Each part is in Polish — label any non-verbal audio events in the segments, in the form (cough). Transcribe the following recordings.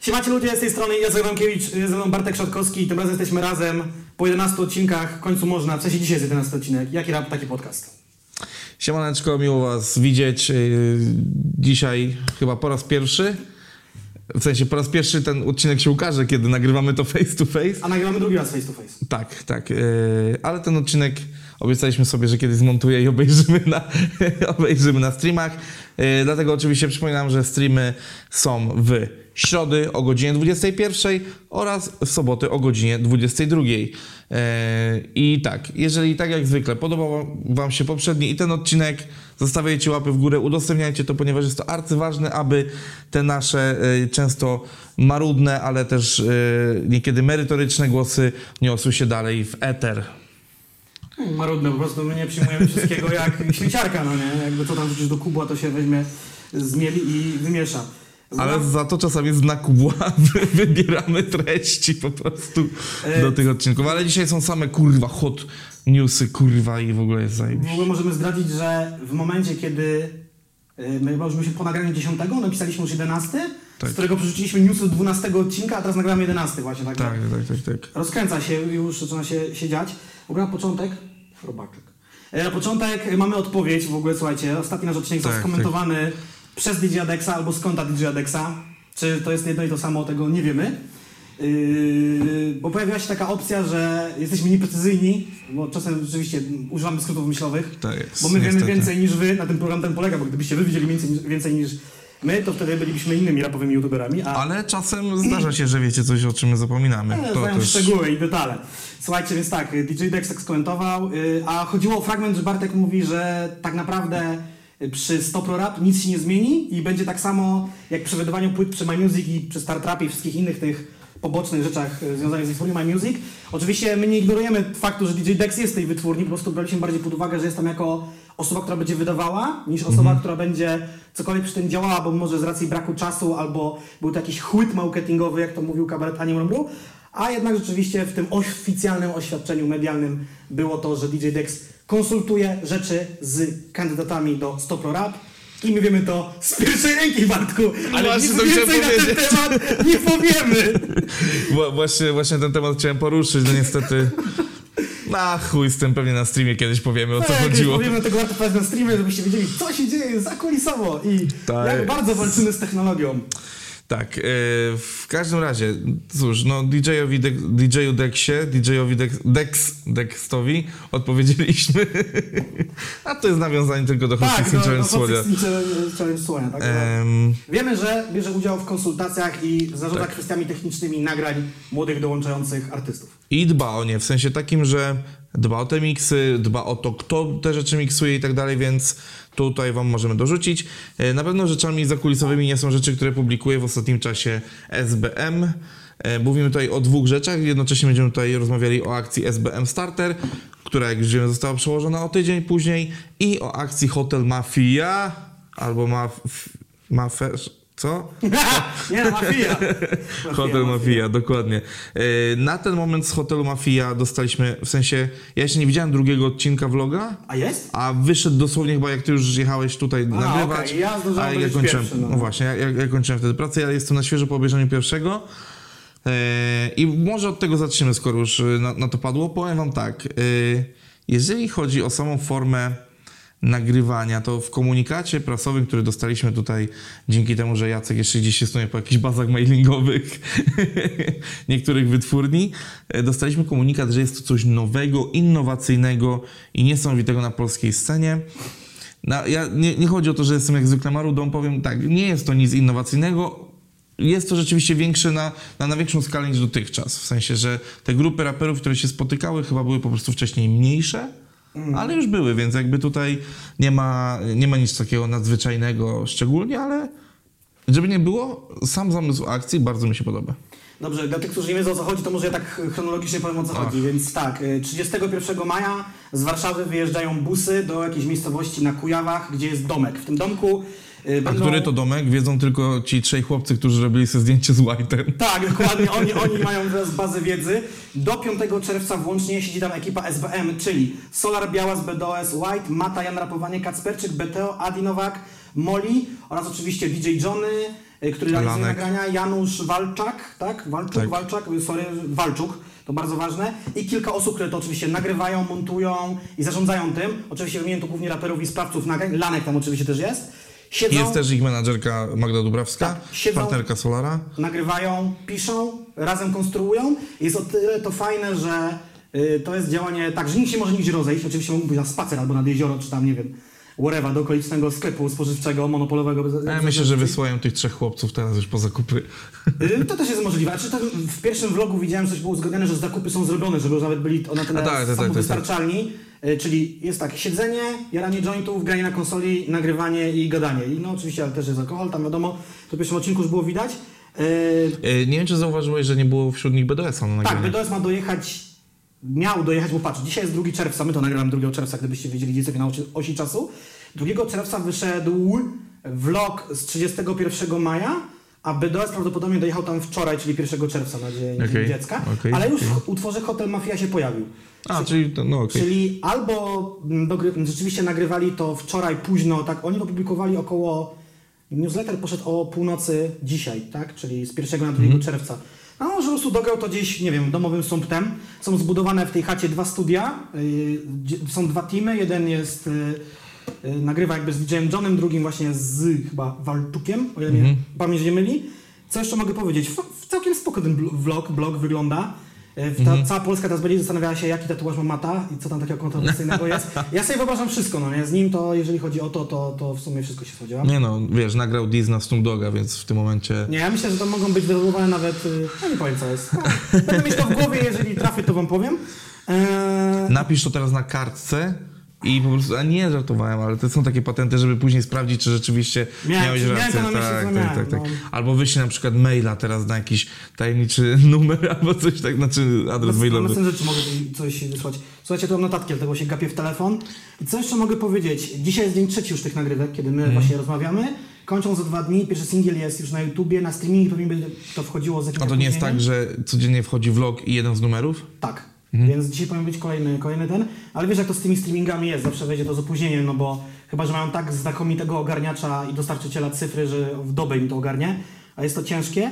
Siemacie ludzie, z tej strony Jacek Adamkiewicz, jest ze mną Bartek Szatkowski i tym razem jesteśmy razem po 11 odcinkach, w końcu można, w sensie dzisiaj jest 11 odcinek, jaki rap, taki podcast. Siemaneczko, miło Was widzieć. Yy, Dzisiaj chyba po raz pierwszy, w sensie po raz pierwszy ten odcinek się ukaże, kiedy nagrywamy to face to face. A nagrywamy drugi raz face to face. Tak, tak. yy, Ale ten odcinek obiecaliśmy sobie, że kiedyś zmontuję i obejrzymy na, (laughs) obejrzymy na streamach. Yy, Dlatego oczywiście przypominam, że streamy są w środy o godzinie 21 oraz w soboty o godzinie 22. Yy, I tak, jeżeli tak jak zwykle podobał Wam się poprzedni i ten odcinek, zostawiajcie łapy w górę, udostępniajcie to, ponieważ jest to arcyważne, aby te nasze yy, często marudne, ale też niekiedy merytoryczne głosy niosły się dalej w eter. Hmm, Marudne, po prostu my nie przyjmujemy wszystkiego jak (laughs) śmieciarka, no nie? Jakby co tam wrzucisz do kubła, to się weźmie, zmieli i wymiesza. Ale za to czasami z nakubła (laughs) wy- wybieramy treści po prostu E, do tych odcinków. Ale dzisiaj są same kurwa hot newsy, kurwa i w ogóle jest W zajebiście. ogóle możemy zdradzić, że w momencie, kiedy y, my już się po nagraniu 10, napisaliśmy już 11, Tak. z którego przerzuciliśmy newsy do 12 odcinka, a teraz nagramy 11 właśnie, tak? Tak, tak, tak, tak. Rozkręca się, już zaczyna się, się dziać. W ogóle na początek, robaczek. E, Na początek mamy odpowiedź, w ogóle słuchajcie, ostatni nasz odcinek Tak, został skomentowany przez DJ Adexa albo z konta DJ Adexa. Czy to jest jedno i to samo, tego nie wiemy. Yy, bo pojawiła się taka opcja, że jesteśmy nieprecyzyjni, bo czasem rzeczywiście używamy skrótów myślowych, Tak jest. bo my wiemy niestety. więcej niż wy, na tym program ten polega, bo gdybyście wy wiedzieli więcej, więcej niż my, to wtedy bylibyśmy innymi rapowymi youtuberami, a Ale czasem zdarza się, że wiecie coś, o czym my zapominamy. nie, To znają też... szczegóły i detale. Słuchajcie, więc tak, DJ Dex tak skomentował, y, a chodziło o fragment, że Bartek mówi, że tak naprawdę y, przy Stopro Rap nic się nie zmieni i będzie tak samo jak przy wydawaniu płyt przy My Music i przy Startrapie i wszystkich innych tych pobocznych rzeczach y, związanych z wytwórnią My Music. Oczywiście my nie ignorujemy faktu, że DJ Dex jest w tej wytwórni, po prostu braliśmy bardziej pod uwagę, że jest tam jako osoba, która będzie wydawała, niż osoba, która będzie cokolwiek przy tym działała, bo może z racji braku czasu albo był to jakiś chłyt marketingowy, jak to mówił kabaret Ani Mromru. A jednak rzeczywiście w tym oficjalnym oświadczeniu medialnym było to, że DJ Dex konsultuje rzeczy z kandydatami do Stopro Rap. I my wiemy to z pierwszej ręki, Bartku, ale Właśnie nic więcej na ten temat nie powiemy. Wła- Właśnie, właśnie ten temat chciałem poruszyć, no niestety... Na chuj z tym, pewnie na streamie kiedyś powiemy o co Tak, chodziło. Powiemy tego warto powiedzieć na streamie, żebyście wiedzieli, co się dzieje zakulisowo i Tak. jak bardzo walczymy z technologią. Tak, e, w każdym razie, cóż, no DJ-owi Dex, DJ-u Dexie, DJ-owi Dex, Dex, Dextowi odpowiedzieliśmy, (laughs) a to jest nawiązanie tylko do no, Challenge no, Słonia. Tak? Em, Wiemy, że bierze udział w konsultacjach i zarządza Tak. kwestiami technicznymi nagrań młodych dołączających artystów. I dba o nie, w sensie takim, że dba o te miksy, dba o to, kto te rzeczy miksuje i tak dalej, więc tutaj wam możemy dorzucić. E, Na pewno rzeczami zakulisowymi nie są rzeczy, które publikuje w ostatnim czasie SBM. E, Mówimy tutaj o dwóch rzeczach, jednocześnie będziemy tutaj rozmawiali o akcji SBM Starter, która jak już wiemy została przełożona o tydzień później i o akcji Hotel Mafia, albo Maf... Co? (laughs) Nie, no, mafia. (laughs) Hotel Mafia, dokładnie. Yy, Na ten moment z Hotelu Mafia dostaliśmy, w sensie, ja jeszcze nie widziałem drugiego odcinka vloga, A jest? a wyszedł dosłownie chyba jak ty już jechałeś tutaj nagrywać. okej, ja a ja kończyłem, pierwszy, no. no. właśnie, ja, ja, ja kończyłem wtedy pracę, ja jestem na świeżo po obejrzeniu pierwszego. Yy, I może od tego zaczniemy, skoro już yy, na, na to padło. Powiem wam tak, yy, jeżeli chodzi o samą formę nagrywania, to w komunikacie prasowym, który dostaliśmy tutaj dzięki temu, że Jacek jeszcze gdzieś stoi po jakichś bazach mailingowych (laughs) niektórych wytwórni, e, dostaliśmy komunikat, że jest to coś nowego, innowacyjnego i niesamowitego na polskiej scenie. No, ja, nie, nie chodzi o to, że jestem jak zwykle marudą, powiem tak, nie jest to nic innowacyjnego, jest to rzeczywiście większe na, na, na większą skalę niż dotychczas. W sensie, że te grupy raperów, które się spotykały, chyba były po prostu wcześniej mniejsze, ale już były, więc jakby tutaj nie ma, nie ma nic takiego nadzwyczajnego szczególnie, ale żeby nie było, sam zamysł akcji bardzo mi się podoba. Dobrze, dla tych, którzy nie wiedzą o co chodzi, to może ja tak chronologicznie powiem o co chodzi. Więc tak, y, 31 maja z Warszawy wyjeżdżają busy do jakiejś miejscowości na Kujawach, gdzie jest domek. W tym domku y, A będą... który to domek? Wiedzą tylko ci trzej chłopcy, którzy robili sobie zdjęcie z White'em. Tak, dokładnie, (laughs) oni, oni mają teraz bazę wiedzy. Do 5 czerwca włącznie siedzi tam ekipa SBM, czyli Solar Białas, BDOS, White, Mata, Jan Rapowanie, Kacperczyk, BTO, Adi Nowak, Moli oraz oczywiście DJ Johnny, y, który realizuje nagrania, Janusz Walczak, tak? Walczuk, Tak. Walczak, sorry, Walczuk, to bardzo ważne. I kilka osób, które to oczywiście nagrywają, montują i zarządzają tym. Oczywiście wymienię tu głównie raperów i sprawców nagrań. Lanek tam oczywiście też jest. Siedzą, Jest też ich menadżerka Magda Dubrawska, Tak, siedzą- partnerka Solara. nagrywają, piszą, razem konstruują. Jest o tyle to fajne, że y, to jest działanie tak, że nikt się może nigdzie rozejść. Oczywiście mógł być na spacer albo nad jezioro, czy tam, nie wiem, whatever, do okolicznego sklepu spożywczego, monopolowego. Ja myślę, że wysyłają tych trzech chłopców teraz już po zakupy. Y, To też jest możliwe. Znaczy, tam w pierwszym vlogu widziałem, że coś było uzgodnione, że zakupy są zrobione, żeby już nawet byli na tyle A tak, tak, tak, samowystarczalni. Y, Czyli jest tak, siedzenie, jaranie jointów, granie na konsoli, nagrywanie i gadanie. I no oczywiście, ale też jest alkohol, tam wiadomo, to w pierwszym odcinku już było widać. Y, Nie wiem, czy zauważyłeś, że nie było wśród nich BDS-a na Tak. BDS ma dojechać, miał dojechać, bo patrz, dzisiaj jest 2 czerwca, my to nagramy 2 czerwca, gdybyście wiedzieli gdzie sobie na osi, czasu. 2 czerwca wyszedł vlog z 31 maja, a BDS prawdopodobnie dojechał tam wczoraj, czyli 1 czerwca na Dzień, dzień Okej, Dziecka, okej, ale już w utworze Hotel Mafia się pojawił. A, czyli to, no okej. Czyli albo mm, dogry, rzeczywiście nagrywali to wczoraj późno, tak, oni opublikowali około, newsletter poszedł o północy dzisiaj, tak, czyli z 1 na 2 Mhm. czerwca. A może po prostu dograł to gdzieś, nie wiem, domowym sumptem. Są zbudowane w tej chacie dwa studia, gdzie- są dwa teamy, jeden jest, yy, yy, nagrywa jakby z DJ-em Johnem, drugim właśnie z chyba Walczukiem, o ile mnie Mhm. pamięć nie myli. Co jeszcze mogę powiedzieć? Całkiem spoko ten vlog, blog wygląda. E, Ta, Mhm. Cała Polska teraz będzie zastanawiała się, jaki tatuaż ma Mata i co tam takiego kontrowersyjnego jest. (laughs) Ja sobie wyobrażam wszystko, no nie? Z nim to, jeżeli chodzi o to, to, to w sumie wszystko się spodziewam. Nie no, wiesz, nagrał Diz na Snoop Doga, więc w tym momencie... Nie, ja myślę, że to mogą być wywoływane nawet... y, No nie powiem, co jest. No, (laughs) będę mieć to w głowie, jeżeli trafię, to wam powiem. Eee, Napisz to teraz na kartce i po prostu, a nie żartowałem, ale to są takie patenty, żeby później sprawdzić, czy rzeczywiście Miałem- miałeś miałem rację. to na myśli, tak, tak, miałem, tak, tak. no. Albo wyślij na przykład maila teraz na jakiś tajemniczy (laughs) numer albo coś tak, znaczy adres Na mailowy. następne rzeczy mogę coś wysłać. Słuchajcie, tu mam notatki, dlatego się gapię w telefon. I co jeszcze mogę powiedzieć? Dzisiaj jest dzień trzeci już tych nagrywek, kiedy my właśnie rozmawiamy. Kończą za dwa dni, pierwszy singiel jest już na YouTubie, na streamingi pewnie będzie to wchodziło z jakimś A to nie jest tak, że codziennie wchodzi vlog i jeden z numerów? Tak. Mhm. Więc dzisiaj powinien być kolejny, kolejny ten. Ale wiesz, jak to z tymi streamingami jest, zawsze wejdzie to z opóźnieniem, no bo chyba, że mają tak znakomitego ogarniacza i dostarczyciela cyfry, że w dobę im to ogarnie, a jest to ciężkie.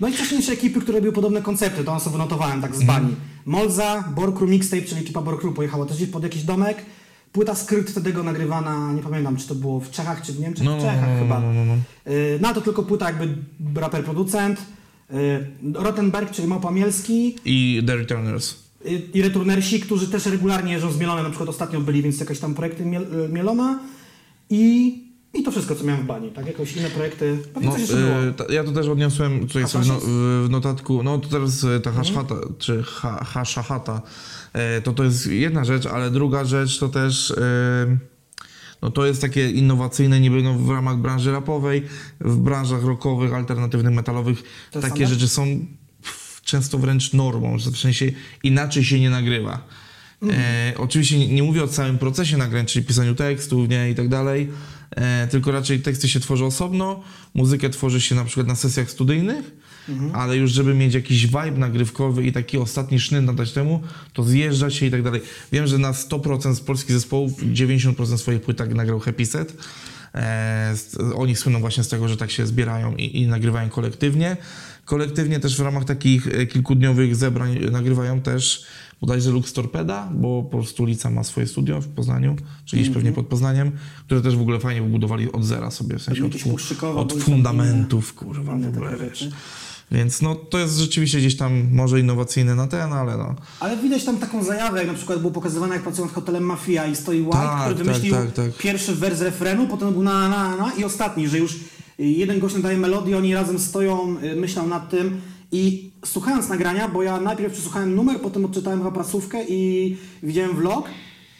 No i wcześniejsze ekipy, które robiły podobne koncepty, to on sobie notowałem tak z Mhm. bani. Molza, Borkru Mixtape, czyli ekipa Borkru pojechała też gdzieś pod jakiś domek. Płyta skrypt wtedy go nagrywana, nie pamiętam, czy to było w Czechach, czy w Niemczech, No, w no, Czechach no, chyba. no, no, no. Yy, No to tylko płyta jakby raper-producent. Yy, Rottenberg, czyli Małpa Mielski. I The Returners. I returnersi, którzy też regularnie jeżdżą z Mielona, na przykład ostatnio byli, więc jakieś tam projekty Miel y, Mielona i, i to wszystko, co miałem w bani, tak? Jakoś inne projekty, pewnie No, coś jeszcze było. y, ta, ja to też odniosłem tutaj sobie w, no, w notatku, no to teraz y, ta Mhm. haszchata, czy ha, to to jest jedna rzecz, ale druga rzecz to też... no to jest takie innowacyjne niby no, w ramach branży rapowej, w branżach rockowych, alternatywnych, metalowych. To takie same? rzeczy są często wręcz normą, że w sensie inaczej się nie nagrywa. E, oczywiście nie, nie mówię o całym procesie nagrań, czyli pisaniu tekstów nie, i tak dalej, e, tylko raczej teksty się tworzy osobno, muzykę tworzy się na przykład na sesjach studyjnych, ale już żeby mieć jakiś vibe nagrywkowy i taki ostatni sznyt nadać temu, to zjeżdża się i tak dalej. Wiem, że na 100% z polskich zespołów 90% swoich płyt tak nagrał Happy Set. E, oni słyną właśnie z tego, że tak się zbierają i, i nagrywają kolektywnie. Kolektywnie też w ramach takich e, kilkudniowych zebrań nagrywają też bodajże Lux Torpeda, bo po prostu Lica ma swoje studio w Poznaniu, czyli gdzieś pewnie pod Poznaniem, które też w ogóle fajnie wybudowali od zera sobie, w sensie od, od fundamentów, kurwa, w ogóle, wiesz. Więc no to jest rzeczywiście gdzieś tam może innowacyjne na ten, ale no. Ale widać tam taką zajawę, jak na przykład było pokazywane, jak pracują z hotelem Mafia i stoi White, Tak, który tak, wymyślił tak, tak. pierwszy wers refrenu, potem był na, na, na i ostatni, że już jeden gość nadaje melodię, oni razem stoją, y, myślą nad tym. I słuchając nagrania, bo ja najpierw przesłuchałem numer, potem odczytałem chyba prasówkę i widziałem vlog,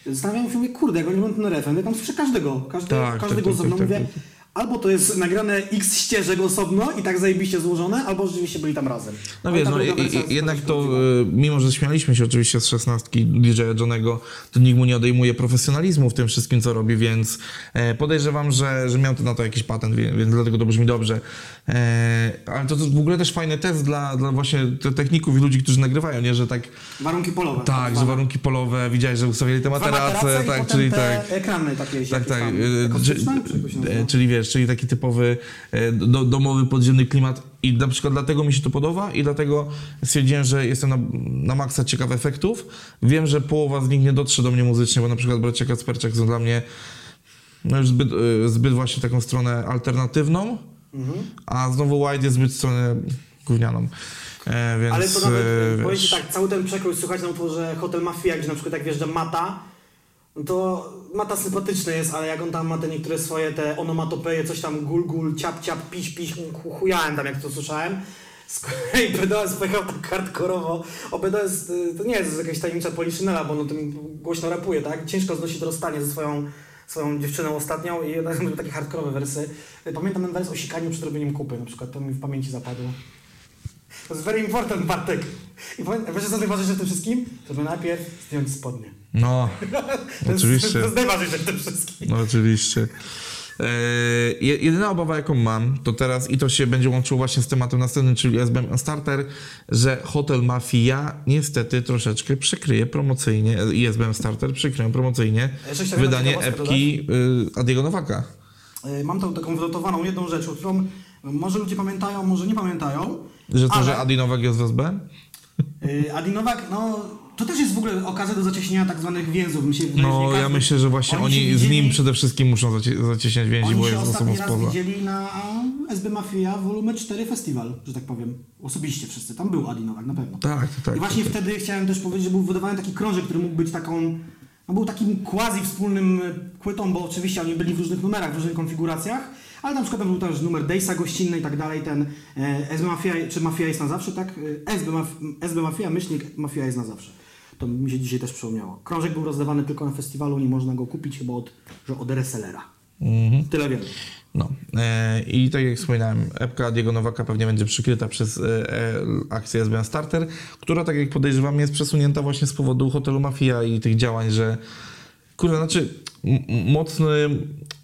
zastanawiałem się, mówię, kurde, jak oni robią ten refren, ja tam słyszę każdego, każdy, Tak, każdy tak, głos tak, ze mną, tak, mówię, tak, tak. Albo to jest nagrane x ścieżek osobno i tak zajebiście złożone, albo rzeczywiście byli tam razem. No wiesz, no, i, jest jednak to, y, mimo że śmialiśmy się oczywiście z szesnastki DJ Johnego, to nikt mu nie odejmuje profesjonalizmu w tym wszystkim, co robi, więc e, podejrzewam, że, że miał to na to jakiś patent, więc, dlatego to brzmi dobrze. E, ale to, to w ogóle też fajny test dla, dla właśnie te techników i ludzi, którzy nagrywają, nie, że tak, Warunki polowe. tak, że zwane. warunki polowe, widziałeś, że ustawili te Dwa materace, tak, czyli te tak. ekrany takie Tak, tak. e, nazywa? Czyli wiesz, czyli taki typowy e, do, domowy, podziemny klimat i na przykład dlatego mi się to podoba i dlatego stwierdziłem, że jestem na, na maksa ciekaw efektów. Wiem, że połowa z nich nie dotrze do mnie muzycznie, bo na przykład bracia Kacperczak są dla mnie no już zbyt, e, zbyt właśnie taką stronę alternatywną, Mhm. a znowu White jest zbyt stronę gównianą. E, więc, Ale to nawet, e, wiesz, tak, cały ten przekrój, słuchać na utworze Hotel Mafia, gdzie na przykład jak wjeżdża Mata, to Mata sympatyczny jest, ale jak on tam ma te niektóre swoje te onomatopeje, coś tam gul gul, ciap ciap, piś piś, chu- chujałem tam jak to słyszałem. Z kolei (laughs) BDS pojechał tak hardkorowo. O BDS y, to nie jest jakaś tajemnicza poliszynela, bo on tym głośno rapuje, tak? Ciężko znosi to rozstanie ze swoją, swoją dziewczyną ostatnią i są takie hardkorowe wersy. Pamiętam ten wers o sikaniu przed robieniem kupy, na przykład, to mi w pamięci zapadło. To jest very important, Bartek. I wiesz, co najważniejsze w tym wszystkim? Żeby najpierw zdjąć spodnie. No, (laughs) Oczywiście. To jest najważniejsze w tym wszystkim. No oczywiście. E, je- jedyna obawa, jaką mam, to teraz, i to się będzie łączyło właśnie z tematem następnym, czyli SBM Starter, że Hotel Mafia niestety troszeczkę przykryje promocyjnie, i SBM Starter przykryją promocyjnie chciałem wydanie epki y, Adiego Nowaka. Y, Mam tą taką wynotowaną jedną rzecz, którą może ludzie pamiętają, może nie pamiętają. Że to, ale, że Adi Nowak jest w SBM? y, Adi Nowak, no to też jest w ogóle okazja do zacieśnienia tak zwanych więzów. Mi się No, ja myślę, że właśnie oni oni z widzieli- nim przede wszystkim muszą zacie, zacieśniać więzi, Oni bo jest osobą spoza. widzieli na SB Mafia Volume 4 Festival, że tak powiem. Osobiście wszyscy. Tam był Adi Nowak, na pewno. Tak, tak. I właśnie tak. wtedy chciałem też powiedzieć, że był wydawany taki krążek, który mógł być taką, no był takim quasi wspólnym płytą, bo oczywiście oni byli w różnych numerach, w różnych konfiguracjach, ale na przykład był też numer Dejsa gościnny i tak dalej, ten e, SB Mafia, czy Mafia jest na zawsze, tak? E, SB, Maf, SB Mafia, myślnik Mafia jest na zawsze. To mi się dzisiaj też przypomniało. Krążek był rozdawany tylko na festiwalu, nie można go kupić chyba od, że od resellera. Mhm. Tyle wiem. No e, i tak jak wspominałem, epka Diego Nowaka pewnie będzie przykryta przez e, e, akcję SBN Starter, która tak jak podejrzewam jest przesunięta właśnie z powodu hotelu Mafia i tych działań, że kurde, znaczy mocny...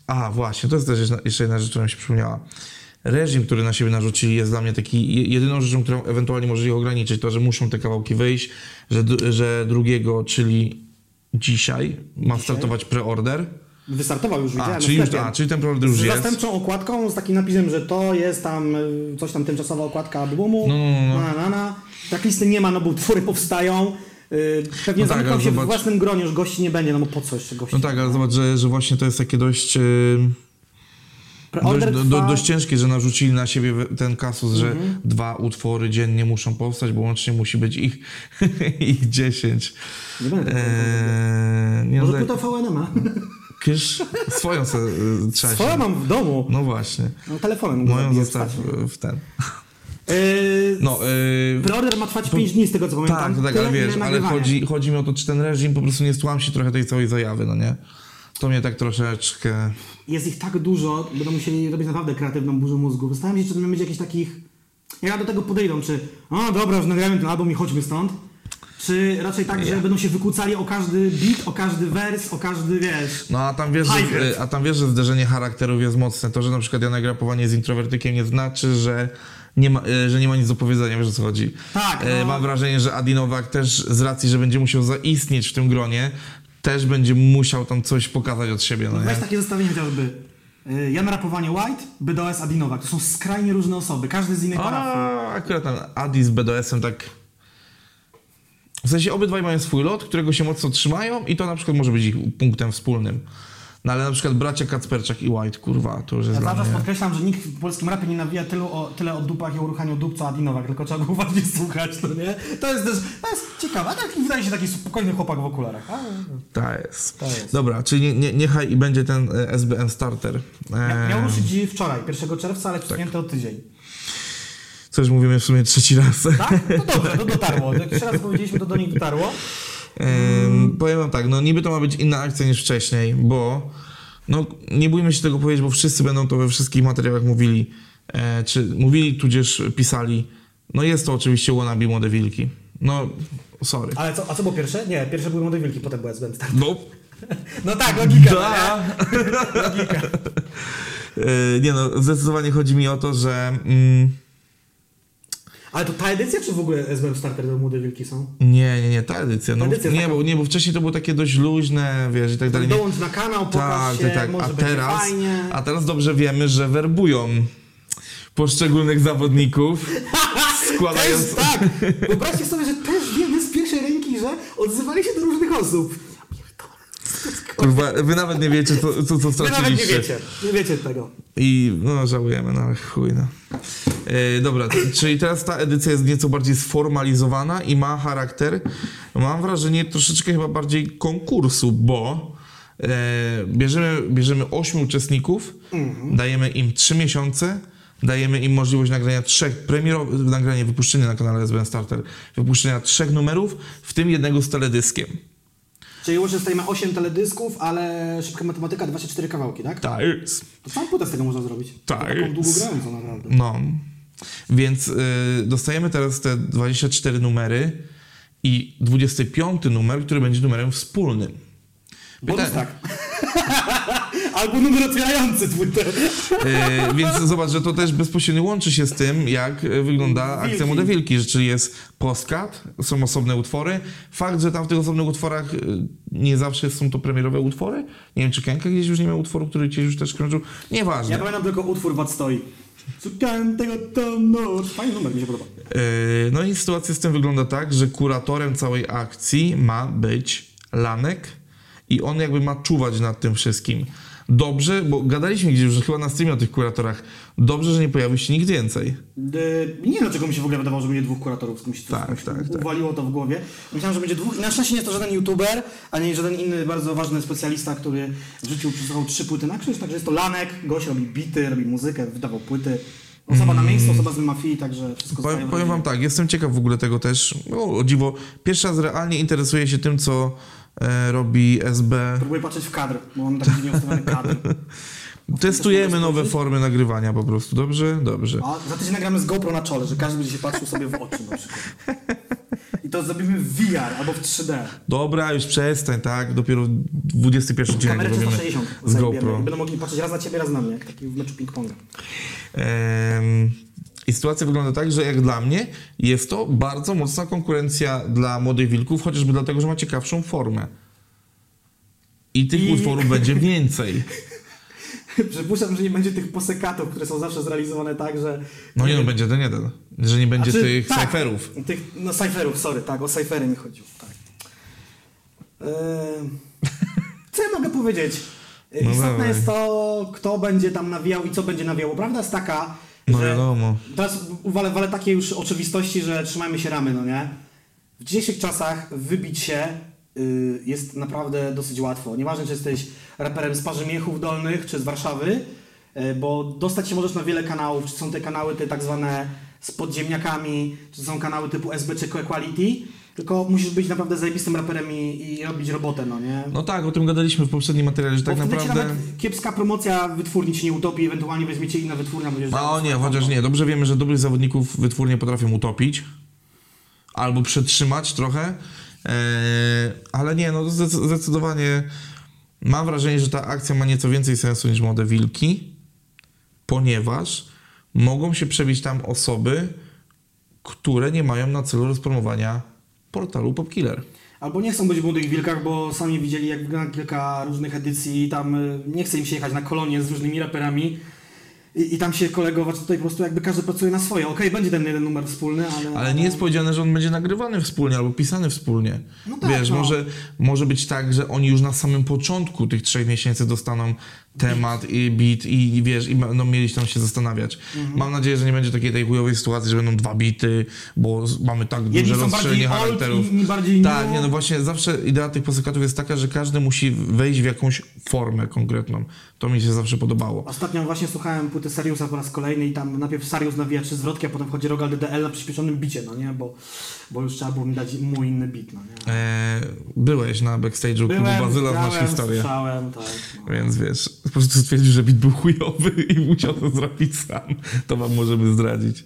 A właśnie, to jest też jeszcze jedna rzecz, która mi się przypomniała. Reżim, który na siebie narzucili jest dla mnie taki je- jedyną rzeczą, którą ewentualnie może ich ograniczyć, to, że muszą te kawałki wyjść, że, że drugiego, czyli dzisiaj ma startować preorder. Wystartował już, A, widziałem czyli, w już, a, czyli ten preorder już z jest. zastępczą okładką, z takim napisem, że to jest tam y, coś tam tymczasowa okładka albumu. No, no, no. Na, na, na. Tak listy nie ma, no bo utwory powstają. Y, Pewnie No tak, zamykał ale się zobacz- w własnym gronie, już gości nie będzie, no bo po co jeszcze gości? No tak, ale zobacz, że, że właśnie to jest takie dość, yy, dość, do, dość ciężkie, że narzucili na siebie ten kasus, że Mhm. dwa utwory dziennie muszą powstać, bo łącznie musi być ich, (laughs) ich 10. Nie będę Eee, nie Może płyta VNM-a? Kysz, swoją se, y, trzeba Swoją mam w domu. No właśnie, No, telefonem moją zostaw w ten. Y, No, yy, Preorder ma trwać 5 dni, z tego co pamiętam. tak, tak, ale wiesz, ale chodzi, chodzi mi o to, czy ten reżim po prostu nie stłam się trochę tej całej zajawy, no nie? To mnie tak troszeczkę... jest ich tak dużo, będą musieli robić naprawdę kreatywną burzę mózgu. Zastanawiam się, czy to będzie jakichś takich... Jak do tego podejdą, czy o dobra, już nagramy ten album i chodźmy stąd. Czy raczej tak, że będą się wykłócali o każdy beat, o każdy wers, o każdy, wiesz... No a tam wiesz, że, a tam wiesz, że zderzenie charakterów jest mocne. To, że na przykład Janek rapowanie z introwertykiem nie znaczy, że nie ma, e, że nie ma nic do powiedzenia, wiesz o co chodzi. Tak, E, no. Mam wrażenie, że Adi Nowak też z racji, że będzie musiał zaistnieć w tym gronie, też będzie musiał tam coś pokazać od siebie, no Weź nie? takie zestawienie chociażby. y, Jan Rapowanie White, BDOS Adinowak. To są skrajnie różne osoby, każdy z innej parafii. Akurat ten Adi z BDS-em tak... W sensie obydwaj mają swój lot, którego się mocno trzymają i to na przykład może być ich punktem wspólnym. No ale na przykład bracia Kacperczak i White, kurwa, to już jest Ja cały czas mnie... podkreślam, że nikt w polskim rapie nie nawija tylu o, tyle o dupach i o ruchaniu dup co Adinowak, tylko trzeba go (laughs) uważnie słuchać, no nie? To jest też, to jest ciekawe, a tak wydaje się taki spokojny chłopak w okularach. A, Tak jest. To jest. Dobra, czyli nie, nie, niechaj i będzie ten e, SBN starter. E, Miał ruszyć wczoraj, 1 czerwca, ale przesunięty o tydzień. co już mówimy w sumie trzeci raz. Tak? No dobrze, to dotarło. Jak jeszcze raz powiedzieliśmy, to do nich dotarło. Em, powiem wam tak, no niby to ma być inna akcja niż wcześniej, bo no nie bójmy się tego powiedzieć, bo wszyscy będą to we wszystkich materiałach mówili, e, czy mówili, tudzież pisali. No jest to oczywiście wannabe Młode Wilki. No, sorry. Ale co, a co było pierwsze? Nie, pierwsze były Młode Wilki, potem był SBM Star. No, (laughs) No tak, logika, no da. nie? (laughs) Logika. E, Nie no, zdecydowanie chodzi mi o to, że... Mm, Ale to ta edycja, czy w ogóle SBM Starter to Młode Wilki są? nie, nie, nie, ta edycja. No, Ta edycja nie, taka- bo, nie, bo wcześniej to było takie dość luźne, wiesz, i tak dalej. Nie- Dołącz na kanał, pokaż Tak, się, tak, tak. może A teraz, fajnie. a teraz dobrze wiemy, że werbują poszczególnych zawodników, (laughs) składając... Też, tak! Wyobraźcie sobie, że też wiemy z pierwszej ręki, że odzywali się do różnych osób. Kurwa, wy nawet nie wiecie, co, co, co Wy nawet nie straciliście. wiecie. Nie wiecie tego. I no, żałujemy, no ale chuj, no. E, dobra, czyli teraz ta edycja jest nieco bardziej sformalizowana i ma charakter, mam wrażenie, troszeczkę chyba bardziej konkursu, bo e, bierzemy, bierzemy ośmiu uczestników, dajemy im trzy miesiące, dajemy im możliwość nagrania trzech premierowych, nagrania, wypuszczenia na kanale SBN Starter, wypuszczenia trzech numerów, w tym jednego z teledyskiem. Czyli łącznie dostajemy 8 teledysków, ale szybka matematyka 24 kawałki, tak? Tak. To całą płytę z tego można zrobić. Tak. Taką długogrającą naprawdę. No. Więc y, dostajemy teraz te 24 numery i 25 numer, który będzie numerem wspólnym. Bonus Pyta- tak. (laughs) Albo numer otwierający płytę. Y, więc zobacz, że to też bezpośrednio łączy się z tym, jak wygląda akcja Wilki. Młode Wilki, czyli jest postcard, są osobne utwory. Fakt, że tam w tych osobnych utworach y, nie zawsze są to premierowe utwory. Nie wiem, czy Kenka gdzieś już nie miał utworu, który gdzieś już też krążył. Nieważne. Ja pamiętam tylko utwór Wat stoi. Szukałem tego tam noc. Fajny numer, mi się podoba. Yy, No i sytuacja z tym wygląda tak, że kuratorem całej akcji ma być Lanek i on jakby ma czuwać nad tym wszystkim. Dobrze, bo gadaliśmy gdzieś już chyba na streamie o tych kuratorach. Dobrze, że nie pojawił się nikt więcej. Y, Nie wiem, dlaczego mi się w ogóle wydawało, że będzie dwóch kuratorów, kimś coś Tak, tak, tak. uwaliło to w głowie. Myślałem, że będzie dwóch. I na szczęście nie jest to żaden youtuber, ani żaden inny bardzo ważny specjalista, który wrzucił przesłuchał trzy płyty na krzyż, także jest to Lanek, gość robi bity, robi muzykę, wydawał płyty. Osoba na miejscu, osoba z mafii, także wszystko Powiem, w powiem wam tak, jestem ciekaw w ogóle tego też. No, o dziwo, pierwszy raz realnie interesuję się tym, co robi SB. Próbuję patrzeć w kadr, bo mam taki dziwnie ustawiony kadr. (laughs) Testujemy nowe formy nagrywania po prostu. Dobrze? Dobrze. A za tydzień nagramy z GoPro na czole, że każdy będzie się patrzył sobie w oczy na przykład. I to zrobimy w VR albo w 3D. Dobra, już przestań, tak? Dopiero 21 odcinek Kamerę robimy 360 z GoPro. i będą mogli patrzeć raz na ciebie, raz na mnie, jak taki w meczu ping-ponga. Em, I sytuacja wygląda tak, że jak dla mnie jest to bardzo mocna konkurencja dla młodych wilków, chociażby dlatego, że ma ciekawszą formę. I tych I- utworów będzie (laughs) więcej. Przypuszczam, że nie będzie tych posekatów, które są zawsze zrealizowane tak, że... No nie no, będzie ten jeden. Że nie będzie Znaczy, tych tak, cyferów. Tych, no cyferów, sorry, tak, o cyfery mi chodziło, tak. Ehm, co ja mogę powiedzieć? No Istotne dawaj. jest to, kto będzie tam nawijał i co będzie nawijało. Prawda jest taka, No wiadomo. Teraz uwalę, walę takie już oczywistości, że trzymajmy się ramy, no nie? W dzisiejszych czasach wybić się y, jest naprawdę dosyć łatwo. Nieważne, czy jesteś raperem z Parzymiechów Dolnych, czy z Warszawy, y, bo dostać się możesz na wiele kanałów, czy są te kanały te tak zwane z podziemniakami, czy są kanały typu SB czy Quality, tylko musisz być naprawdę zajebistym raperem i, i robić robotę, no nie? No tak, o tym gadaliśmy w poprzednim materiale, że tak Bo ci naprawdę... kiepska promocja wytwórni ci nie utopi, ewentualnie weźmiecie inne wytwórnia, będziesz... A o nie, chociaż nie. Dobrze wiemy, że dobrych zawodników wytwórnie potrafią utopić. Albo przetrzymać trochę. Eee, ale nie, no zdecy- zdecydowanie mam wrażenie, że ta akcja ma nieco więcej sensu niż Młode Wilki, ponieważ mogą się przebić tam osoby, które nie mają na celu rozpromowania portalu Popkiller. Albo nie chcą być w Młodych Wilkach, bo sami widzieli, jak wygląda kilka różnych edycji i tam y, nie chce im się jechać na kolonie z różnymi raperami i, i tam się kolegować. Tutaj po prostu jakby każdy pracuje na swoje. Okej, będzie ten jeden numer wspólny, ale... Ale nie jest powiedziane, że on będzie nagrywany wspólnie albo pisany wspólnie. No tak, Wiesz, no. może, może być tak, że oni już na samym początku tych trzech miesięcy dostaną temat i beat i, wiesz, i no, mieliśmy tam się zastanawiać. Mhm. Mam nadzieję, że nie będzie takiej tej chujowej sytuacji, że będą dwa bity, bo mamy tak Jedni duże są bardziej rozszerzenie old, charakterów. inni bardziej Tak, new. nie, no właśnie zawsze idea tych posykatów jest taka, że każdy musi wejść w jakąś formę konkretną. To mi się zawsze podobało. Ostatnio właśnie słuchałem płyty Sariusa po raz kolejny i tam najpierw Sarius nawija trzy zwrotki, a potem wchodzi Rogal DDL na przyspieszonym bicie, no nie? Bo, bo już trzeba było mi dać mu inny bit, no nie? E, byłeś na backstage'u klubu Bazyla, znasz historię. słyszałem, tak. No. Więc wiesz, po prostu stwierdził, że bit był chujowy i musiał to zrobić sam. To wam możemy zdradzić.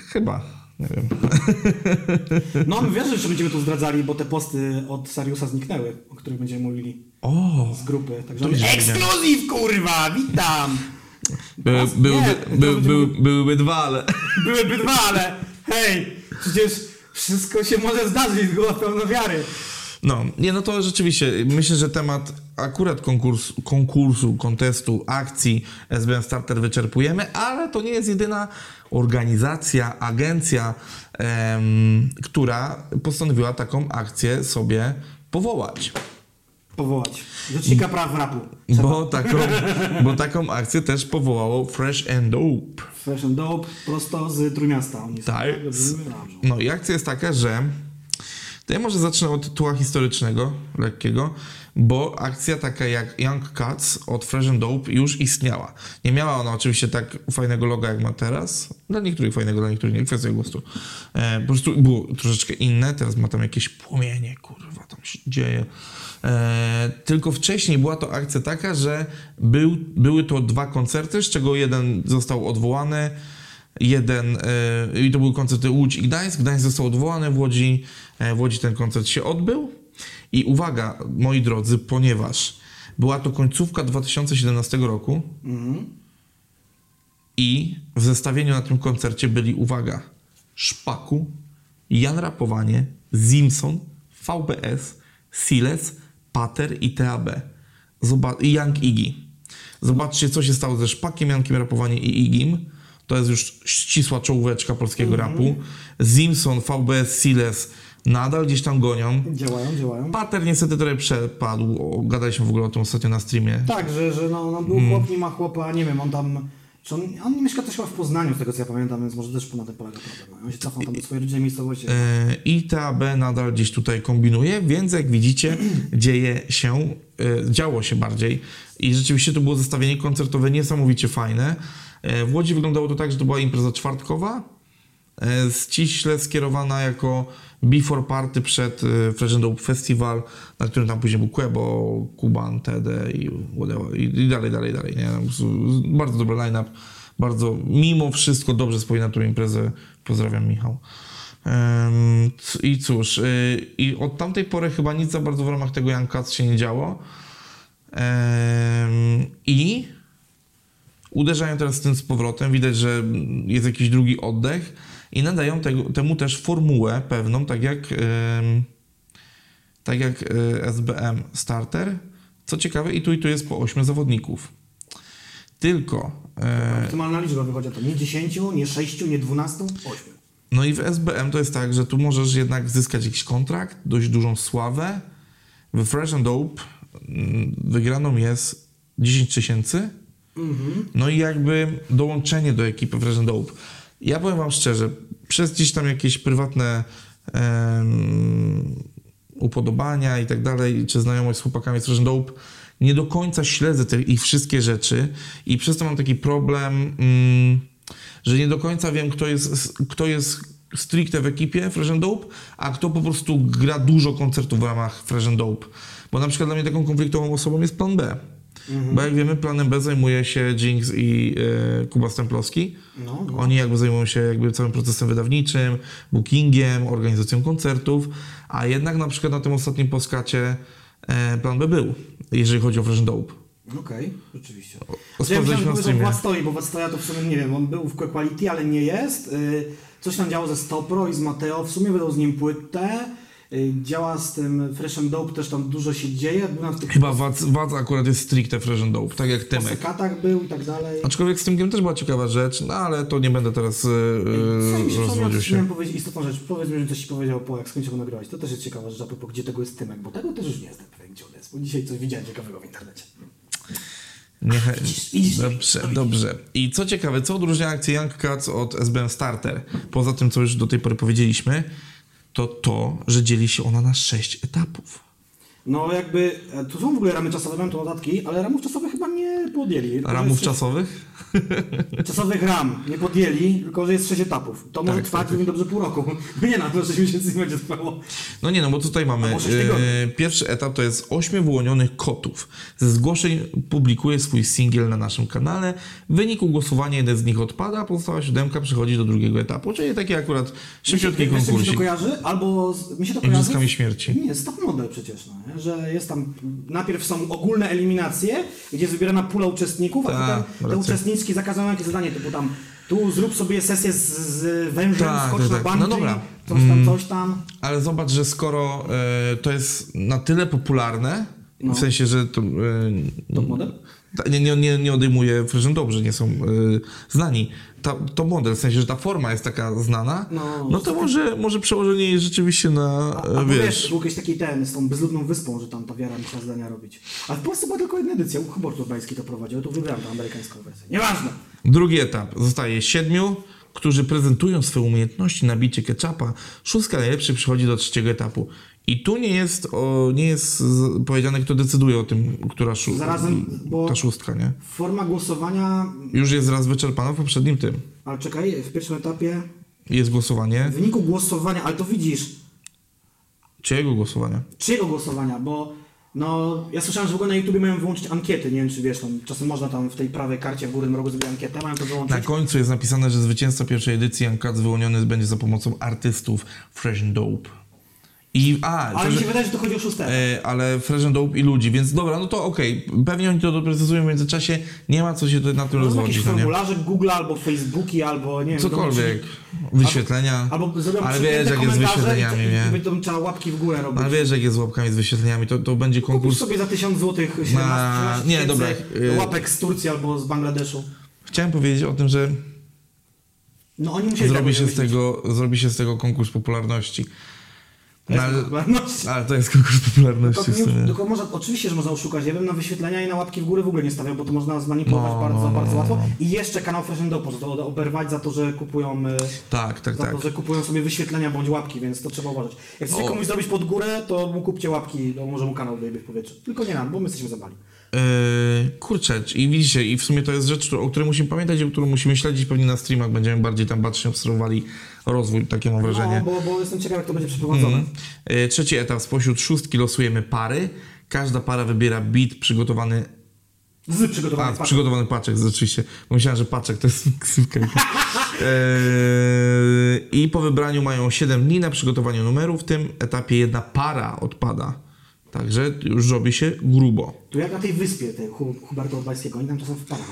Chyba, nie wiem. no wiesz, że jeszcze będziemy tu zdradzali, bo te posty od Sariusa zniknęły, o których będziemy mówili O! z grupy. Także To. Ekskluzyw, kurwa! Witam! By, to by, by, byłyby dwa, ale... Byłyby dwa, ale hej, przecież wszystko się może zdarzyć, była pełna wiary. No, nie, no to rzeczywiście, myślę, że temat akurat konkursu, konkursu, kontestu, akcji SBM Starter wyczerpujemy, ale to nie jest jedyna organizacja, agencja, em, która postanowiła taką akcję sobie powołać. Powołać. Rzecznika praw rapu. Bo taką, bo taką akcję też powołało Fresh and Dope. Fresh and Dope, prosto z Trójmiasta. Oni są, Tak. No i akcja jest taka, że to ja może zacznę od tytułu historycznego, lekkiego, bo akcja taka jak Young Cats od Fresh and Dope już istniała. Nie miała ona oczywiście tak fajnego loga jak ma teraz. Dla niektórych fajnego, dla niektórych nie, kwestia gustu. E, po prostu było troszeczkę inne, teraz ma tam jakieś płomienie, kurwa, tam się dzieje. E, tylko wcześniej była to akcja taka, że był, były to dwa koncerty, z czego jeden został odwołany, jeden, e, i to były koncerty Łódź i Gdańsk. Gdańsk został odwołany w Łodzi, e, w Łodzi ten koncert się odbył. I uwaga, moi drodzy, ponieważ była to końcówka 2017 roku i w zestawieniu na tym koncercie byli, uwaga, Szpaku, Jan Rapowanie, Zimson, VBS, Siles, Pater i TAB. Zoba- i Young Iggy. Zobaczcie, co się stało ze Szpakiem, Jankiem Rapowanie i Igim. To jest już ścisła czołóweczka polskiego rapu. Zimson, VBS, Siles nadal gdzieś tam gonią. Działają, działają. Pater niestety trochę przepadł. Gadaliśmy w ogóle o tym ostatnio na streamie. Tak, że, że no, no był chłop, nie ma chłopa, nie wiem, on tam... Czy on, on mieszka też chyba w Poznaniu, z tego co ja pamiętam, więc może też na tym polega problem. On się cofnął tam do swojej rodzinnej miejscowości. E, I TAB nadal gdzieś tutaj kombinuje, więc jak widzicie, (clears throat) dzieje się, e, działo się bardziej. I rzeczywiście to było zestawienie koncertowe niesamowicie fajne. E, W Łodzi wyglądało to tak, że to była impreza czwartkowa, e, ściśle skierowana jako before party przed e, Fresh Dope Festival, na którym tam później był Quebo, Kuban, TD i, whatever, i, dalej, dalej, dalej. Nie? Bardzo dobry line-up, bardzo, mimo wszystko dobrze wspominam tą imprezę. Pozdrawiam Michał. I cóż, y, i od tamtej pory chyba nic za bardzo w ramach tego Cats się nie działo. I uderzają teraz z tym z powrotem. Widać, że jest jakiś drugi oddech i nadają tego, temu też formułę pewną, tak jak, em, tak jak e, SBM Starter. Co ciekawe, i tu i tu jest po 8 zawodników. Tylko e, Optymalna liczba wychodzi to. Nie 10, nie 6, nie 12, 8. No i w SBM to jest tak, że tu możesz jednak zyskać jakiś kontrakt, dość dużą sławę. W Fresh and Dope mm, wygraną jest 10 tysięcy. No i jakby dołączenie do ekipy Fresh and Dope. Ja powiem wam szczerze, przez gdzieś tam jakieś prywatne em, upodobania i tak dalej, czy znajomość z chłopakami z Dope, nie do końca śledzę te ich wszystkie rzeczy i przez to mam taki problem, mm, że nie do końca wiem, kto jest, kto jest stricte w ekipie Fresh Dope, a kto po prostu gra dużo koncertów w ramach Fresh Dope. Bo na przykład dla mnie taką konfliktową osobą jest plan B. Bo jak wiemy, planem B zajmuje się Jinx i e, Kuba Stemplowski. No, no. Oni jakby zajmują się jakby całym procesem wydawniczym, bookingiem, organizacją koncertów, a jednak na przykład na tym ostatnim poskacie e, plan B był, jeżeli chodzi o Fresh Dope. Okej, rzeczywiście. O, Ja sprawdzaliśmy na streamie. Stoi, bo stoja to w sumie nie wiem, on był w Quality, ale nie jest. Y, Coś tam działo ze Stopro i z Mateo, w sumie wydał z nim płytę. Y, Działa z tym Fresh and Dope, też tam dużo się dzieje. Był na tych Chyba Wac, Wac akurat jest stricte Fresh and Dope, tak jak Tymek. sekatach był i tak dalej. Aczkolwiek z Tymkiem też była ciekawa rzecz, no ale to nie będę teraz się rozwodził się. miałem powiedzieć istotną rzecz. Powiedz mi, że coś ci powiedział po jak skończył nagrywać. To też jest ciekawa rzecz, a propos gdzie tego jest Tymek, bo tego też już nie jestem pewien, gdzie on jest, bo dzisiaj coś widziałem ciekawego w internecie. Nie, dobrze, dobrze. I co ciekawe, co odróżnia akcję Young Cats od SBM Starter? Poza tym, co już do tej pory powiedzieliśmy, to to, że dzieli się ona na sześć etapów. No jakby, e, tu są w ogóle ramy czasowe, mam tu notatki, ale ramów czasowych chyba nie podjęli. Ramów czasowych? (laughs) Czasowych ram nie podjęli, tylko że jest sześć etapów. To może Tak, trwać tak, równie dobrze pół roku. (laughs) No nie na to 6 miesięcy nie będzie trwało. No nie, no bo tutaj mamy. E, pierwszy etap to jest ośmiu wyłonionych kotów. Ze zgłoszeń publikuje swój singiel na naszym kanale. W wyniku głosowania jeden z nich odpada, a pozostała siódemka przechodzi do drugiego etapu. Czyli taki akurat szybciutki co mi się to konkursik. kojarzy? Albo z, mi się to kojarzy... Igrzyskami śmierci. Nie, jest top model przecież, no, nie? Że jest tam, najpierw są ogólne eliminacje, gdzie jest wybierana pula uczestników, a Tak, potem te uczestniczki zakazują jakieś zadanie, typu tam, tu zrób sobie sesję z, z wężem, Tak, skocz tak, na tak. bungee, No dobra. coś tam, coś tam. Ale zobacz, że skoro e, to jest na tyle popularne, No. w sensie, że to. E, Top model? Nie, nie, nie, nie odejmuje Fresh dobrze, nie są e, znani. Ta, to model, w sensie, że ta forma jest taka znana, no, No, to może, może przełożenie jest rzeczywiście na, A, e, a wiesz, wiesz, był jakiś taki ten, z tą bezludną wyspą, że tam ta wiara musiała zadania robić. Ale w Polsce była tylko jedna edycja, Hubert Urbański to prowadził, to wybrałem tę amerykańską wersję. Nieważne. Drugi etap. Zostaje siedmiu, którzy prezentują swoje umiejętności na bicie ketchupa. Szóstka najlepszych przychodzi do trzeciego etapu. I tu nie jest, o, nie jest powiedziane, kto decyduje o tym, która szó- Zarazem, bo- ta szóstka, nie? Forma głosowania, Już jest raz wyczerpana w poprzednim tym. ale czekaj, w pierwszym etapie, Jest głosowanie. w wyniku głosowania, ale to widzisz, Czyjego głosowania? czyjego głosowania, bo no, ja słyszałem, że w ogóle na YouTube mają wyłączyć ankiety, nie wiem czy wiesz, tam, czasem można tam w tej prawej karcie w górnym rogu zrobić ankietę, mają to wyłączyć. Na końcu jest napisane, że zwycięzca pierwszej edycji Cats wyłoniony będzie za pomocą artystów Fresh Dope. I, a, ale to, mi się wydaje, że to chodzi o szóstego. E, ale Fresh and Dope i ludzi, więc dobra, no to okej, pewnie oni to doprecyzują w międzyczasie, nie ma co się tutaj na tym No, są jakieś rozwodzić, no formularze Google albo Facebooki, albo nie wiem. Cokolwiek, będą wyświetlenia, Albo zrobią ale wiesz jak jest z wyświetleniami, nie? będą trzeba łapki w górę robić. Ale wiesz jak jest z łapkami, z wyświetleniami, to, to będzie Kupisz konkurs. sobie za 1000 zł 17 Na- 13 nie, dobra, y- łapek z Turcji albo z Bangladeszu. Chciałem powiedzieć o tym, że No oni musieli zrobi tak się, z tego, zrobi się z tego konkurs popularności. No, ale, Popularności. ale to jest konkurs popularności nie, sumie. tylko można, oczywiście, że można oszukać. Ja bym na wyświetlenia i na łapki w górę w ogóle nie stawiał, bo to można zmanipulować No, bardzo, no, bardzo no, łatwo. no. I jeszcze kanał Fresh and Dope może to oberwać za to, że kupują, e, Tak, tak, za tak. to, że kupują sobie wyświetlenia bądź łapki, więc to trzeba uważać. Jak chcecie O. komuś zrobić pod górę, to mu kupcie łapki, to może mu kanał wyjdzie w powietrze. Tylko nie nam, bo my jesteśmy zabali. Yy, kurczę, i widzicie, i w sumie to jest rzecz, o której musimy pamiętać i o którą musimy śledzić pewnie na streamach, będziemy bardziej tam bacznie obserwowali rozwój, takie mam wrażenie. No, bo, bo jestem ciekaw, jak to będzie przeprowadzone. Yy, trzeci etap, spośród szóstki losujemy pary, każda para wybiera beat przygotowany, Z a, przygotowanych paczek. przygotowany paczek, rzeczywiście, myślałem, że paczek to jest (laughs) ksywka. Yy, I po wybraniu mają 7 dni na przygotowanie numeru, w tym etapie jedna para odpada. Także już robi się grubo. Tu jak na tej wyspie, Hu- Huberta Urbańskiego, oni tam czasem w parach.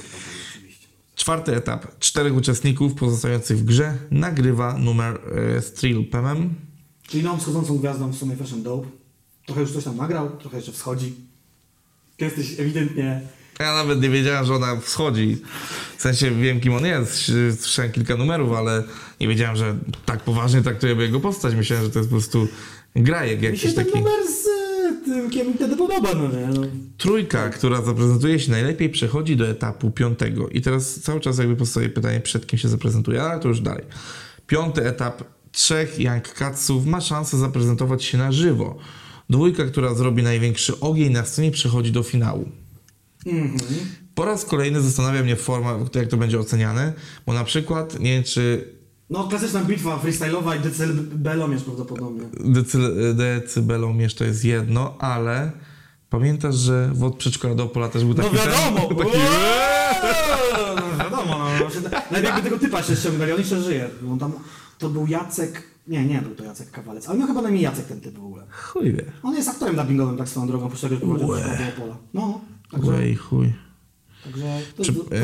Czwarty etap. Czterech uczestników pozostających w grze nagrywa numer e, Strill Pemem. Czyli nową wschodzącą gwiazdą w sumie Fashion Dope. Trochę już coś tam nagrał, trochę jeszcze wschodzi. Ty jesteś ewidentnie... Ja nawet nie wiedziałem, że ona wschodzi. W sensie wiem, kim on jest. Słyszałem kilka numerów, ale nie wiedziałem, że tak poważnie traktuje jego postać. Myślałem, że to jest po prostu grajek Mi się jakiś ten taki. numer z tym, kim mi wtedy podoba, no nie? No. Trójka, która zaprezentuje się najlepiej, przechodzi do etapu piątego. I teraz cały czas jakby powstaje pytanie, przed kim się zaprezentuje, ale to już dalej. Piąty etap. Trzech Young Catsów ma szansę zaprezentować się na żywo. Dwójka, która zrobi największy ogień na scenie, przechodzi do finału. Mhm. Po raz kolejny zastanawia mnie forma, jak to będzie oceniane, bo na przykład, nie wiem czy No, klasyczna bitwa freestyle'owa i decybelomierz prawdopodobnie. decy- decybelomierz to jest jedno, ale pamiętasz, że w od przedszkola do Opola też był No taki wiadomo! ten, (laughs) taki, Uuu, no wiadomo, no. Nawet jakby tego typa jeszcze ściągnęli, on jeszcze żyje. On tam, to był Jacek... Nie, nie był to Jacek Kawalec, ale miał chyba na imię Jacek ten typ w ogóle. chuj wie. On jest aktorem dubbingowym, tak swoją drogą, poszedł do Opola. No, także, Wej, chuj. Także to, Czy, to, to,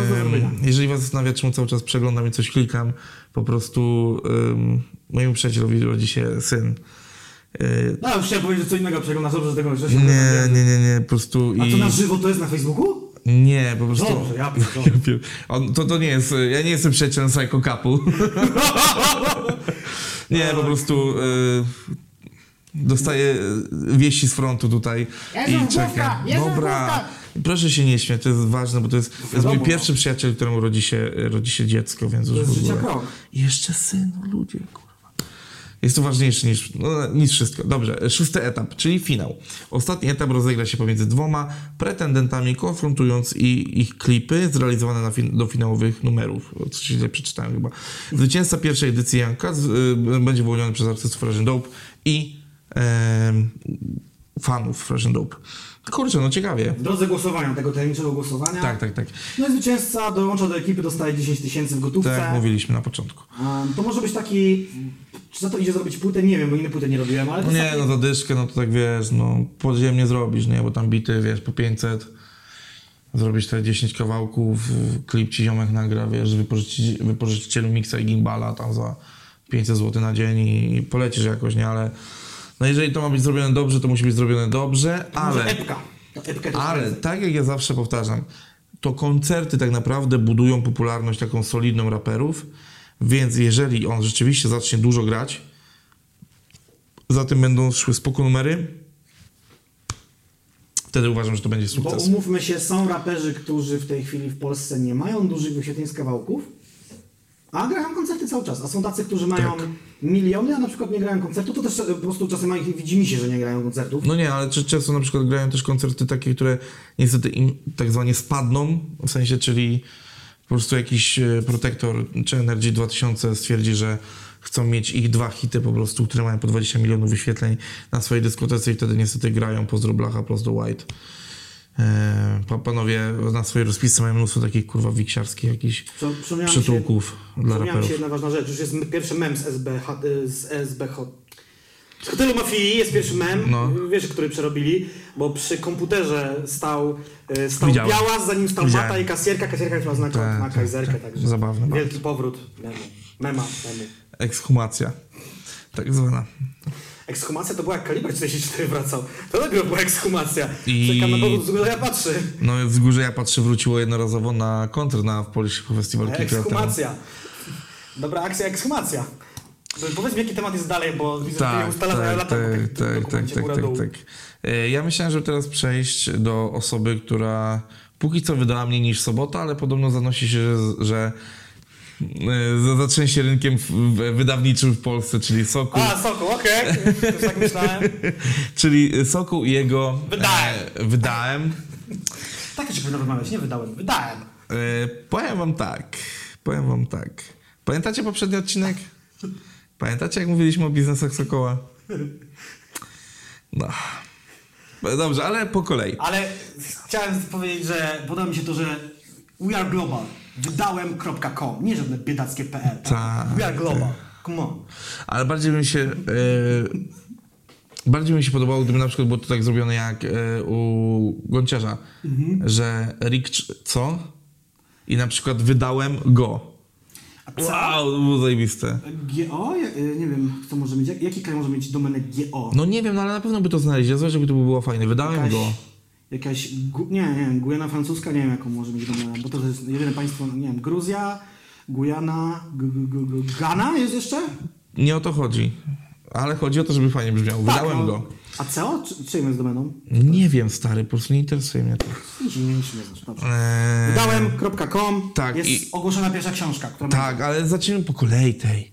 jeżeli was zastanawia, czemu cały czas przeglądam i coś klikam, po prostu um, mojemu przyjacielowi rodzi się syn. Y, No, już chciałem powiedzieć, że co innego przeglądasz, dobrze, że tego że się nie, nie, nie, nie, po prostu A i... to na żywo to jest na Facebooku? Nie, po prostu... Dobrze, ja (laughs) pierdolę. Ja On, to, to nie jest, ja nie jestem przyjacielem Psycho Couple. (laughs) nie, po prostu y, dostaję wieści z frontu tutaj Jezu, i czekam. Jezu, Dobra. Proszę się nie śmiać, to jest ważne, bo to jest, to jest mój Wiadomo, pierwszy przyjaciel, któremu rodzi się, rodzi się dziecko, więc już jest w ogóle. krok. Jeszcze syn, ludzie, kurwa. Jest to ważniejsze niż, no, niż wszystko. Dobrze, szósty etap, czyli finał. Ostatni etap rozegra się pomiędzy dwoma pretendentami, konfrontując i, ich klipy zrealizowane na fin- do finałowych numerów. O, Coś źle przeczytałem chyba. Zwycięzca pierwszej edycji Cats y, będzie wyłoniony przez artystów Fresh Dope i em, fanów Fresh Dope. Kurczę, no ciekawie. W drodze głosowania, tego tajemniczego głosowania. Tak, tak, tak. No i zwycięzca dołącza do ekipy, dostaje 10 tysięcy w gotówce. Tak jak mówiliśmy na początku. Um, to może być taki... Czy za to idzie zrobić płótę? Nie wiem, bo inne płyty nie robiłem, ale No nie, taki... no za dyszkę, no to tak wiesz, no podziemnie zrobisz, nie, bo tam bity, wiesz, po 500, zrobisz te 10 kawałków, klip ci ziomek nagra, wiesz, wypożyczyci, wypożyczycielu miksa i gimbala tam za 500 zł na dzień i, i polecisz jakoś, nie, ale no jeżeli to ma być zrobione dobrze, to musi być zrobione dobrze, Może ale, epka. To to ale tak jak ja zawsze powtarzam, to koncerty tak naprawdę budują popularność taką solidną raperów, więc jeżeli on rzeczywiście zacznie dużo grać, za tym będą szły spoko numery, wtedy uważam, że to będzie Bo sukces. umówmy się, są raperzy, którzy w tej chwili w Polsce nie mają dużych wyświetleń z kawałków, a grają koncerty cały czas. A są tacy, którzy mają Tak. miliony, a na przykład nie grają koncertu, to też e, po prostu czasem ich widzi mi się, że nie grają koncertów. No nie, ale czy- często na przykład grają też koncerty takie, które niestety im tak zwanie spadną, w sensie, czyli po prostu jakiś e, protektor czy Energy 2000 stwierdzi, że chcą mieć ich dwa hity po prostu, które mają po 20 milionów wyświetleń na swojej dyskotece i wtedy niestety grają pozdro Blacha, pozdro White. E, pa- panowie na swojej rozpisce mają mnóstwo takich kurwa wiksiarskich jakichś mi się- przytułków dla raperów. się jedna ważna rzecz, już jest pierwszy mem z SB, z SB Hot. Z hotelu Mafii jest pierwszy mem, No. wiesz, który przerobili, bo przy komputerze stał, e, stał Widziałem. biała, zanim stał Widziałem. Mata i kasjerka, kasjerka już oznacza Tak, na tak, kajzerkę, tak. także Zabawne bardzo. wielki powrót memu, mema, memu. Ekshumacja. Tak zwana. Ekshumacja to była jak Kaliber 44 wracał. To dopiero była ekshumacja. I- Czekam na powrót, z góry ja patrzę. No z górze ja patrzę wróciło jednorazowo na koncert na Polish Festival temu. Ekshumacja. Dobra akcja, ekshumacja. Powiedz mi, jaki temat jest dalej, bo widzę, że Tak, ty ustalasz tak, lata po tak, tym tak, tak, tak, góra tak, dół. tak. E, Ja myślałem, żeby teraz przejść do osoby, która póki co wydała mniej niż sobota, ale podobno zanosi się, że, że e, za- zatrzęsie rynkiem wydawniczym w Polsce, czyli Sokół, A, Sokół, okej. (laughs) Już tak myślałem. czyli Sokół i jego Wydałem. E, wydałem. Tak się powinno wymawiać, nie wydałem, wydałem. E, powiem wam tak, powiem wam tak. Pamiętacie poprzedni odcinek? Pamiętacie, jak mówiliśmy o biznesach Sokoła? No. Dobrze, ale po kolei. Ale chciałem powiedzieć, że podoba mi się to, że we are global. Wydałem.com, nie żadne biedackie.pl. Tak, We are global. Come on. Ale bardziej mi się. E, bardziej mi się podobało, gdyby na przykład było to tak zrobione jak e, u Gonciarza, że Rick co? I na przykład wydałem go. A? Wow, to było zajebiste. GO? Y, nie wiem, kto może mieć. jak- Jaki kraj może mieć domenę GO? No nie wiem, no ale na pewno by to znaleźli. Ja zobacz, jakby to by było fajne. Wydałem Jakaś- go. Jakaś, nie, nie, Gujana francuska, nie wiem jaką może mieć domenę, bo to jest jedyne państwo, nie wiem, Gruzja, Gujana, Ghana jest jeszcze? Nie o to chodzi. Ale chodzi o to, żeby fajnie brzmiał. Wydałem no. go. A CO? Czy, czyim jest domeną? Nie wiem, stary, po prostu nie interesuje mnie to. Nie, nie znasz, dobrze. Eee, Wydałem.com, tak, jest i- ogłoszona pierwsza książka, która Tak, ale zacznijmy po kolei tej.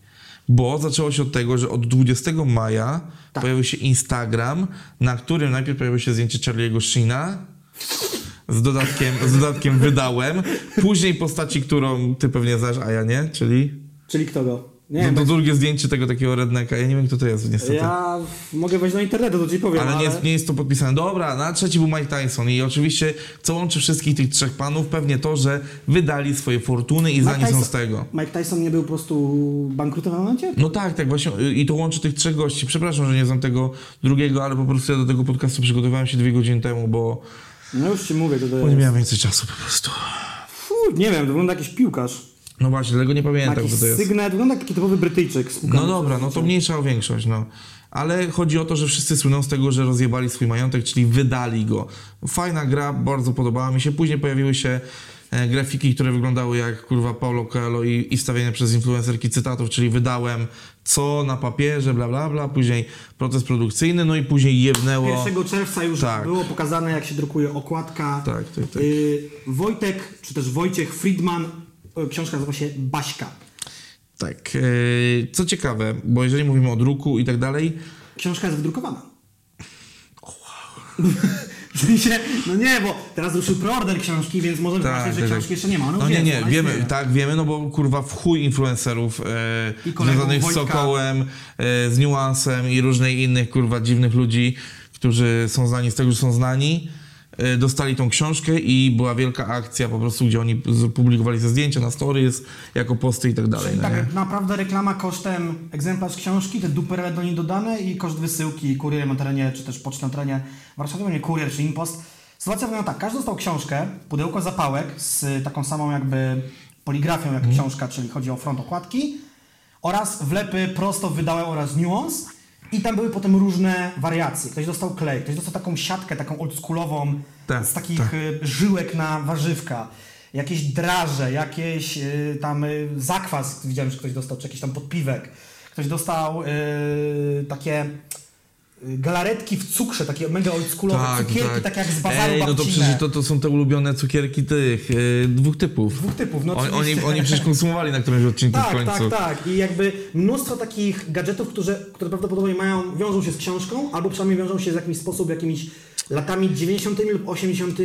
Bo zaczęło się od tego, że od 20 maja Tak. pojawił się Instagram, na którym najpierw pojawiło się zdjęcie Charlie'ego Sheena z dodatkiem, z dodatkiem wydałem, później postaci, którą ty pewnie znasz, a ja nie, czyli Czyli kto go? Nie to tak- drugie zdjęcie tego takiego redneka, ja nie wiem kto to jest niestety. ja mogę wejść do internetu, to ci powiem, Ale ale... nie jest, nie jest to podpisane. Dobra, na trzeci był Mike Tyson i oczywiście co łączy wszystkich tych trzech panów? Pewnie to, że wydali swoje fortuny i znani są z tego. Mike Tyson nie był po prostu bankrutem w momencie? No tak, tak właśnie i to łączy tych trzech gości. Przepraszam, że nie znam tego drugiego, ale po prostu ja do tego podcastu przygotowałem się dwie godziny temu, bo, No już ci mówię, to, to bo nie jest... miałem więcej czasu po prostu. Fuh, nie wiem, to wygląda jak jakiś piłkarz. No właśnie, tego nie Ma pamiętam, kto to jest. sygnet, wygląda jak taki typowy Brytyjczyk. No dobra, no to mniejsza o większość, no. Ale chodzi o to, że wszyscy słyną z tego, że rozjebali swój majątek, czyli wydali go. Fajna gra, bardzo podobała mi się. Później pojawiły się e, grafiki, które wyglądały jak kurwa Paulo Coelho i, i przez influencerki cytatów, czyli wydałem co na papierze, bla bla bla, później proces produkcyjny, no i później jebnęło... 1 czerwca już Tak. było pokazane, jak się drukuje okładka. Tak, tak, tak. Y, Wojtek, czy też Wojciech Friedman, książka nazywa się Baśka. Tak. e, Co ciekawe, bo jeżeli mówimy o druku i tak dalej, Książka jest wydrukowana. (laughs) W sensie, no nie, bo teraz ruszył preorder książki, więc możemy Tak, że tak, książki tak. jeszcze nie ma. No już nie, nie, ona wiemy, tak, wiemy, no bo kurwa w chuj influencerów e, związanych z. Sokołem, e, z Niuansem i różnych innych kurwa dziwnych ludzi, którzy są znani z tego, że są znani, e, dostali tą książkę i była wielka akcja po prostu, gdzie oni publikowali te zdjęcia na stories, jako posty i tak dalej. Czyli no nie? tak naprawdę reklama kosztem egzemplarz książki, te duperele do niej dodane i koszt wysyłki kurierem na terenie, czy też pocztą na terenie Warszawy, nie kurier czy impost. Sytuacja wygląda tak, każdy dostał książkę, pudełko zapałek z taką samą jakby poligrafią jak książka, czyli chodzi o front okładki oraz wlepy prosto wydałe oraz nuance i tam były potem różne wariacje. Ktoś dostał klej, ktoś dostał taką siatkę, taką oldschoolową Tak, z takich tak. y, żyłek na warzywka, jakieś draże, jakieś y, tam y, zakwas, widziałem, że ktoś dostał, czy jakiś tam podpiwek. Ktoś dostał y, takie galaretki w cukrze, takie mega oldschoolowe, cukierki, tak. jak z bazaru Ej, no to przecież to, to są te ulubione cukierki tych, e, dwóch typów. Dwóch typów, no oni, oni, oni przecież konsumowali na którymś odcinku w Tak, końcu. tak, tak. I jakby mnóstwo takich gadżetów, które, które prawdopodobnie mają, wiążą się z książką, albo przynajmniej wiążą się w jakiś sposób, jakimiś latami 90. lub 80.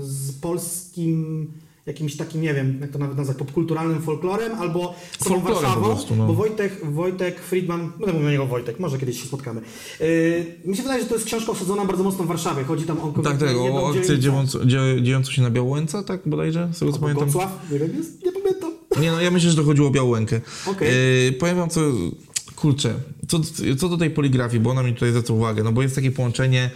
z polskim jakimś takim, nie wiem, jak to nawet nazwać, popkulturalnym folklorem, albo samą Warszawą, prostu, no. bo Wojtek, Wojtek Friedman, będę mówił na niego Wojtek, może kiedyś się spotkamy. Yy, mi się wydaje, że to jest książka osadzona bardzo mocno w Warszawie. Chodzi tam o Tak, tak, o akcję dziejącą, dzie- dziejącą się na Białołęce, tak bodajże, z tego co pamiętam. Gocław, nie nie pamiętam. Nie no, ja myślę, że to chodziło o Białołękę. Okej. Yy, powiem wam co, kurczę, co, co do tej poligrafii, bo ona mi tutaj zwraca uwagę, no bo jest takie połączenie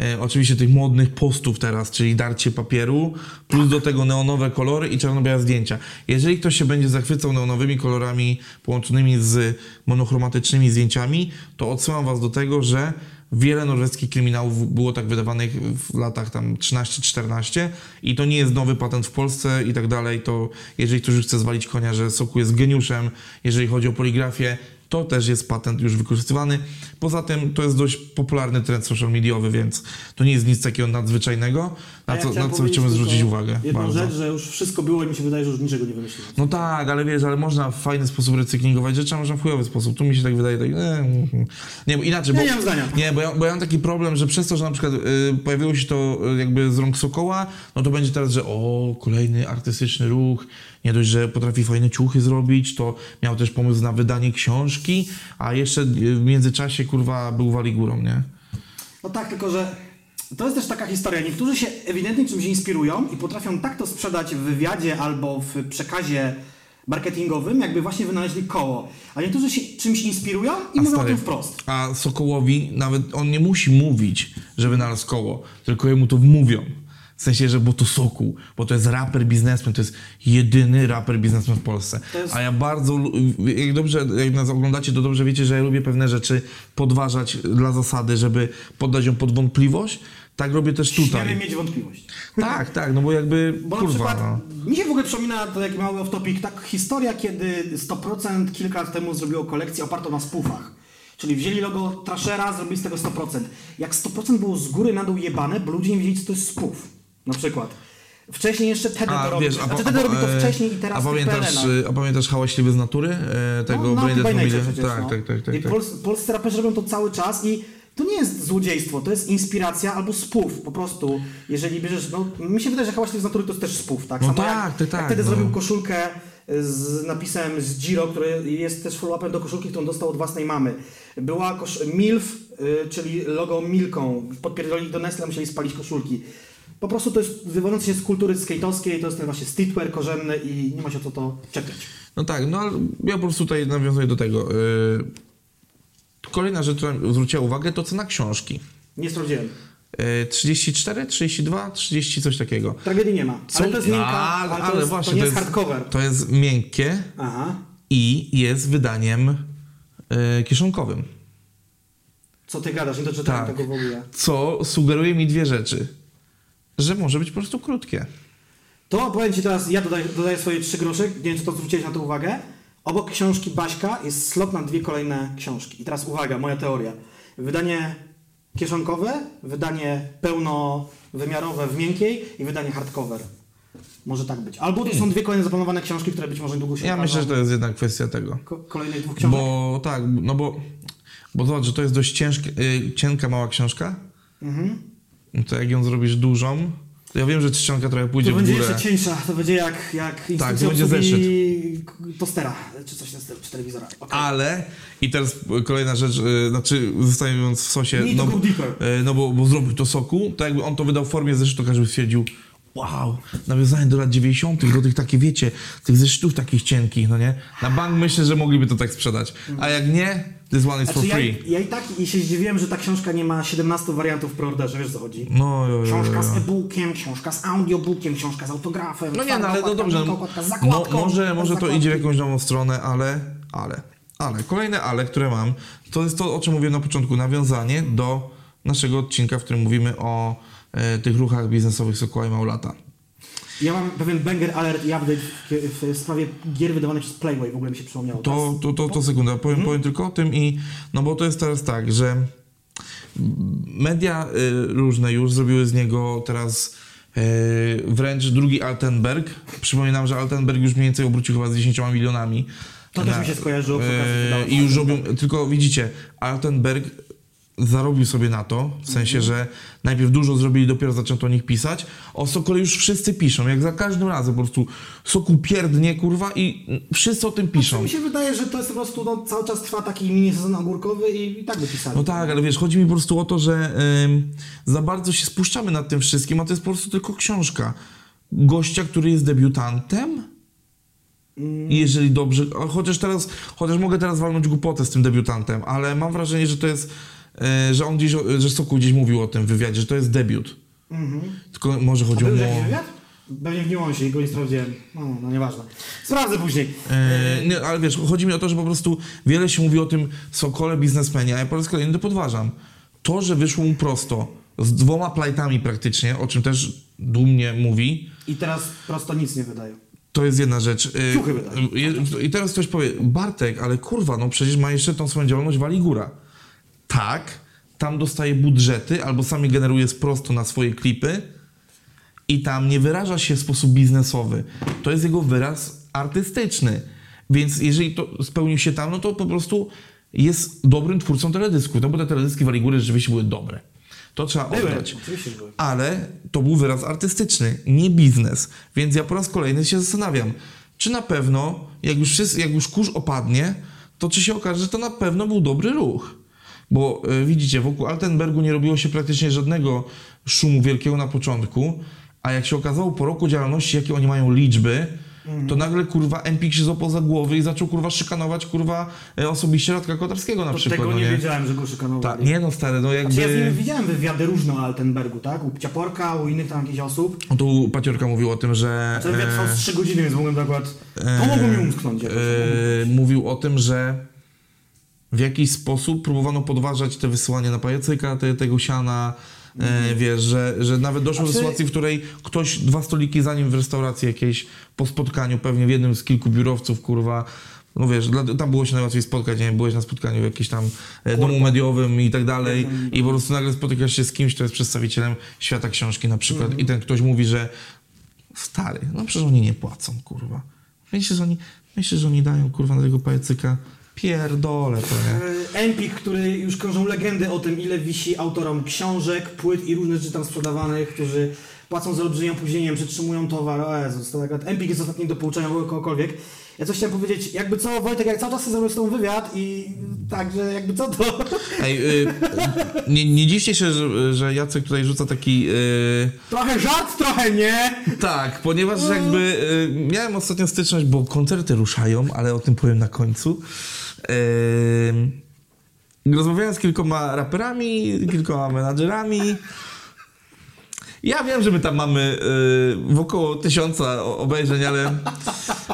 e, oczywiście tych modnych postów teraz, czyli darcie papieru, plus do tego neonowe kolory i czarno-białe zdjęcia. Jeżeli ktoś się będzie zachwycał neonowymi kolorami połączonymi z monochromatycznymi zdjęciami, to odsyłam was do tego, że Wiele norweskich kryminałów było tak wydawanych w latach tam 13-14 i to nie jest nowy patent w Polsce i tak dalej, to jeżeli ktoś już chce zwalić konia, że Soku jest geniuszem, jeżeli chodzi o poligrafię, to też jest patent już wykorzystywany. Poza tym to jest dość popularny trend social mediowy, więc to nie jest nic takiego nadzwyczajnego, na ja co, na co chcemy zwrócić uwagę. Jedną bardzo. rzecz, że już wszystko było i mi się wydaje, że już niczego nie wymyśliłem. No tak, ale wiesz, ale można w fajny sposób recyklingować rzeczy, a można w chujowy sposób. Tu mi się tak wydaje, tak, e, mhm. nie, bo inaczej, Ja bo, nie mam zdania. nie, bo ja, bo ja mam taki problem, że przez to, że na przykład y, pojawiło się to y, jakby z rąk Sokoła, no to będzie teraz, że o, kolejny artystyczny ruch, nie dość, że potrafi fajne ciuchy zrobić, to miał też pomysł na wydanie książki, a jeszcze y, w międzyczasie, kurwa, był wali górą, nie? No tak, tylko że to jest też taka historia. Niektórzy się ewidentnie czymś inspirują i potrafią tak to sprzedać w wywiadzie albo w przekazie marketingowym, jakby właśnie wynaleźli koło. A niektórzy się czymś inspirują i A mówią o stary, tym wprost. A Sokołowi nawet on nie musi mówić, że wynalazł koło, tylko jemu to wmówią. W sensie, że bo to Sokół, bo to jest raper biznesmen, to jest jedyny raper biznesmen w Polsce. Jest- A ja bardzo, jak dobrze, jak nas oglądacie, to dobrze wiecie, że ja lubię pewne rzeczy podważać dla zasady, żeby poddać ją pod wątpliwość. Tak robię też Śmiemy tutaj. mieć wątpliwość. Tak, tak, no bo jakby, Bo na kurwa, przykład no. mi się w ogóle przypomina to taki mały off-topic, tak historia, kiedy 100% kilka lat temu zrobiło kolekcję opartą na spufach. Czyli wzięli logo Trashera, zrobili z tego 100%. Jak 100% było z góry na dół jebane, bo ludzie nie wiedzieli, co to jest spuf. Na przykład. Wcześniej jeszcze to A robił. wiesz, a, Znaczy po- Tede a, robi to e, wcześniej i teraz a pamiętasz, PLN-ach. a pamiętasz Hałaśliwy z natury? E, tego no, Brain Dead przecież, Tak, no. tak, tak, tak, I tak. pols, polscy raperzy robią to cały czas i to nie jest złodziejstwo, to jest inspiracja albo spów po prostu. Jeżeli bierzesz, no mi się wydaje, że Hałaśliwy z natury to jest też spów, tak? No Samo tak, jak, ty tak, jak wtedy no. zrobił koszulkę z napisem z Giro, który jest też follow-upem do koszulki, którą dostał od własnej mamy. Była kosz MILF, y, czyli logo Milką. Podpierdolili do Nestle, musieli spalić koszulki. Po prostu to jest wywodzące się z kultury skate'owskiej, to jest ten właśnie streetwear korzenny i nie ma się o co to czepiać. No tak, no ale ja po prostu tutaj nawiązuję do tego. Yy, kolejna rzecz, która zwróciła uwagę, to cena książki. Nie sprawdziłem. Yy, 34, 32, 30, coś takiego. Tragedii nie ma. Ale to jest miękka, A, ale, to, jest, właśnie, to nie jest hardcover. To jest miękkie Aha. i jest wydaniem yy, kieszonkowym. Co ty gadasz? Nie doczytałem Tak. tego w ogóle. Co sugeruje mi dwie rzeczy. Że może być po prostu krótkie. To powiem Ci teraz, ja dodaję, dodaję swoje trzy grosze, nie wiem czy to zwróciłeś na to uwagę. Obok książki Baśka jest slot na dwie kolejne książki. I teraz uwaga, moja teoria. Wydanie kieszonkowe, wydanie pełnowymiarowe w miękkiej i wydanie hardcover. Może tak być. Albo to są dwie kolejne zaplanowane książki, które być może niedługo się Ja myślę, że to jest jednak kwestia tego. Ko- kolejnych dwóch książek. Bo tak, no bo, bo zobacz, że to jest dość ciężka, y, cienka, mała książka. Mhm. No to jak ją zrobisz dużą, to ja wiem, że czcionka trochę pójdzie To w będzie górę. jeszcze cieńsza, to będzie jak, jak instrukcja to będzie obsługi tostera, czy coś czy telewizora. Okay. Ale, i teraz kolejna rzecz, y, znaczy zostając w sosie, no, to y, no bo, bo zrobił to soku, to jakby on to wydał w formie zeszytu, każdy by stwierdził, wow, nawiązanie do lat 90., do tych takich, wiecie, tych zeszytów takich cienkich, no nie? Na bank myślę, że mogliby to tak sprzedać. A jak nie, this one is for Znaczy, ja, free. ja i tak i się zdziwiłem, że ta książka nie ma 17 wariantów w preorderze, wiesz co chodzi? No, jo, jo, jo, Książka z e-bookiem, książka z audiobookiem, książka z autografem. No nie, no ale no dobrze, no, okładka no, zakładką, może, może to idzie w jakąś nową stronę, ale, ale, ale, kolejne ale, które mam, to jest to, o czym mówiłem na początku, nawiązanie do naszego odcinka, w którym mówimy o tych ruchach biznesowych Sokoła i Małolata. Ja mam pewien banger alert i update w, sprawie gier wydawanych przez Playway, w ogóle mi się przypomniało. To, to, to, to sekunda, powiem, powiem tylko o tym i, no bo to jest teraz tak, że media y, różne już zrobiły z niego teraz y, wręcz drugi Altenberg. Przypominam, że Altenberg już mniej więcej obrócił chyba z 10 milionami. To też mi się skojarzyło E, I już robią, tylko widzicie, Altenberg zarobił sobie na to, w sensie, że najpierw dużo zrobili, dopiero zaczęto o nich pisać. O Sokole już wszyscy piszą, jak za każdym razem po prostu Sokół pierdnie, kurwa i wszyscy o tym piszą. Mi się wydaje, że to jest po prostu, no, cały czas trwa taki mini sezon ogórkowy i, i tak by pisali. No tak, ale wiesz, chodzi mi po prostu o to, że ym, za bardzo się spuszczamy nad tym wszystkim, a to jest po prostu tylko książka. Gościa, który jest debiutantem? I jeżeli dobrze, chociaż teraz, chociaż mogę teraz walnąć głupotę z tym debiutantem, ale mam wrażenie, że to jest, że on gdzieś, że Sokół gdzieś mówił o tym w wywiadzie, że to jest debiut. Tylko może chodziło mu o... wywiad? Pewnie w niuansie i go nie sprawdziłem. No, no nieważne. Sprawdzę później. E, nie, ale wiesz, chodzi mi o to, że po prostu wiele się mówi o tym Sokole biznesmenie, a ja po raz kolejny to podważam. To, że wyszło mu prosto, z dwoma plajtami praktycznie, o czym też dumnie mówi, I teraz prosto nic nie wydają. to jest jedna rzecz. E, Ciuchy wydają. I teraz ktoś powie, Bartek, ale kurwa, no przecież ma jeszcze tą swoją działalność Wali Góra. Tak, tam dostaje budżety, albo sami generuje prosto na swoje klipy i tam nie wyraża się w sposób biznesowy. To jest jego wyraz artystyczny. Więc jeżeli to spełnił się tam, no to po prostu jest dobrym twórcą teledysków. No bo te teledyski Wali Góry rzeczywiście były dobre. To trzeba oddać ale to był wyraz artystyczny, nie biznes. Więc ja po raz kolejny się zastanawiam, czy na pewno, jak już, wszyscy, jak już kurz opadnie, to czy się okaże, że to na pewno był dobry ruch. Bo e, widzicie, wokół Altenbergu nie robiło się praktycznie żadnego szumu wielkiego na początku, a jak się okazało po roku działalności, jakie oni mają liczby, to nagle kurwa Empik się złapał za głowy i zaczął kurwa szykanować kurwa e, osobiście Radka Kotarskiego na To przykład. tego no nie, wiedziałem, że go szykanowali. Tak, nie no stary, no jakby... Znaczy, ja z nim widziałem wywiady różne o Altenbergu, tak? U Ciaporka, u innych tam jakichś osób. No Tu Paciorka mówił o tym, że... Ten wywiad e, trwał z 3 godziny, więc mogłem tak akurat... Pomogło mi umknąć jakoś. e, mówił o tym, że w jakiś sposób próbowano podważać te wysyłanie na pajacyka, te, tego siana, e, wiesz, że, że nawet doszło do sytuacji, w której ktoś dwa stoliki za nim w restauracji jakiejś po spotkaniu, pewnie w jednym z kilku biurowców, kurwa, no wiesz, tam było się najłatwiej spotkać, nie byłeś na spotkaniu w jakimś tam e, domu mediowym i tak dalej i po prostu nagle spotykasz się z kimś, kto jest przedstawicielem świata książki na przykład i ten ktoś mówi, że stary, no przecież oni nie płacą, kurwa. Myślisz, że oni, myślisz, że oni dają, kurwa, na tego pajacyka? Pierdolę to, nie? E, Empik, który już krążą legendy o tym, ile wisi autorom książek, płyt i różnych rzeczy tam sprzedawanych, którzy płacą z olbrzymim opóźnieniem, przetrzymują towar. O Jezus, to akurat Empik jest ostatni do pouczenia kogokolwiek. Ja coś chciałem powiedzieć, jakby co, Wojtek, jak cały czas zrobił z tą wywiad i tak, że jakby co to... Ej, y, nie, nie dziwcie się, że, że Jacek tutaj rzuca taki... Y, Trochę żart, trochę nie! tak, ponieważ jakby y, miałem ostatnio styczność, bo koncerty ruszają, ale o tym powiem na końcu. Y, rozmawiałem z kilkoma raperami, kilkoma menadżerami. Ja wiem, że my tam mamy y, wokoło tysiąca obejrzeń, ale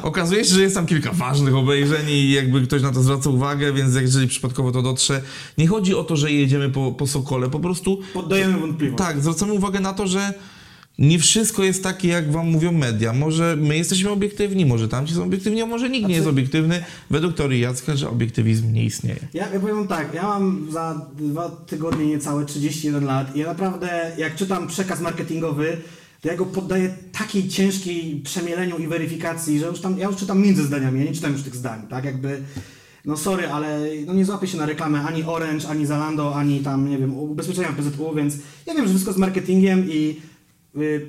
okazuje się, że jest tam kilka ważnych obejrzeń i jakby ktoś na to zwraca uwagę, więc jeżeli przypadkowo to dotrze, nie chodzi o to, że jedziemy po, po Sokole, po prostu Poddajemy wątpliwość. tak, zwracamy uwagę na to, że nie wszystko jest takie, jak wam mówią media. Może my jesteśmy obiektywni, może tamci są obiektywni, a może nikt nie jest obiektywny. Według teorii Jacka, że obiektywizm nie istnieje. Ja, ja powiem tak, ja mam za dwa tygodnie niecałe 31 lat i ja naprawdę, jak czytam przekaz marketingowy, to ja go poddaję takiej ciężkiej przemieleniu i weryfikacji, że już tam, ja już czytam między zdaniami, ja nie czytam już tych zdań, tak, jakby, no sorry, ale no nie złapię się na reklamę ani Orange, ani Zalando, ani tam, nie wiem, ubezpieczenia PZU, więc ja wiem, że wszystko z marketingiem i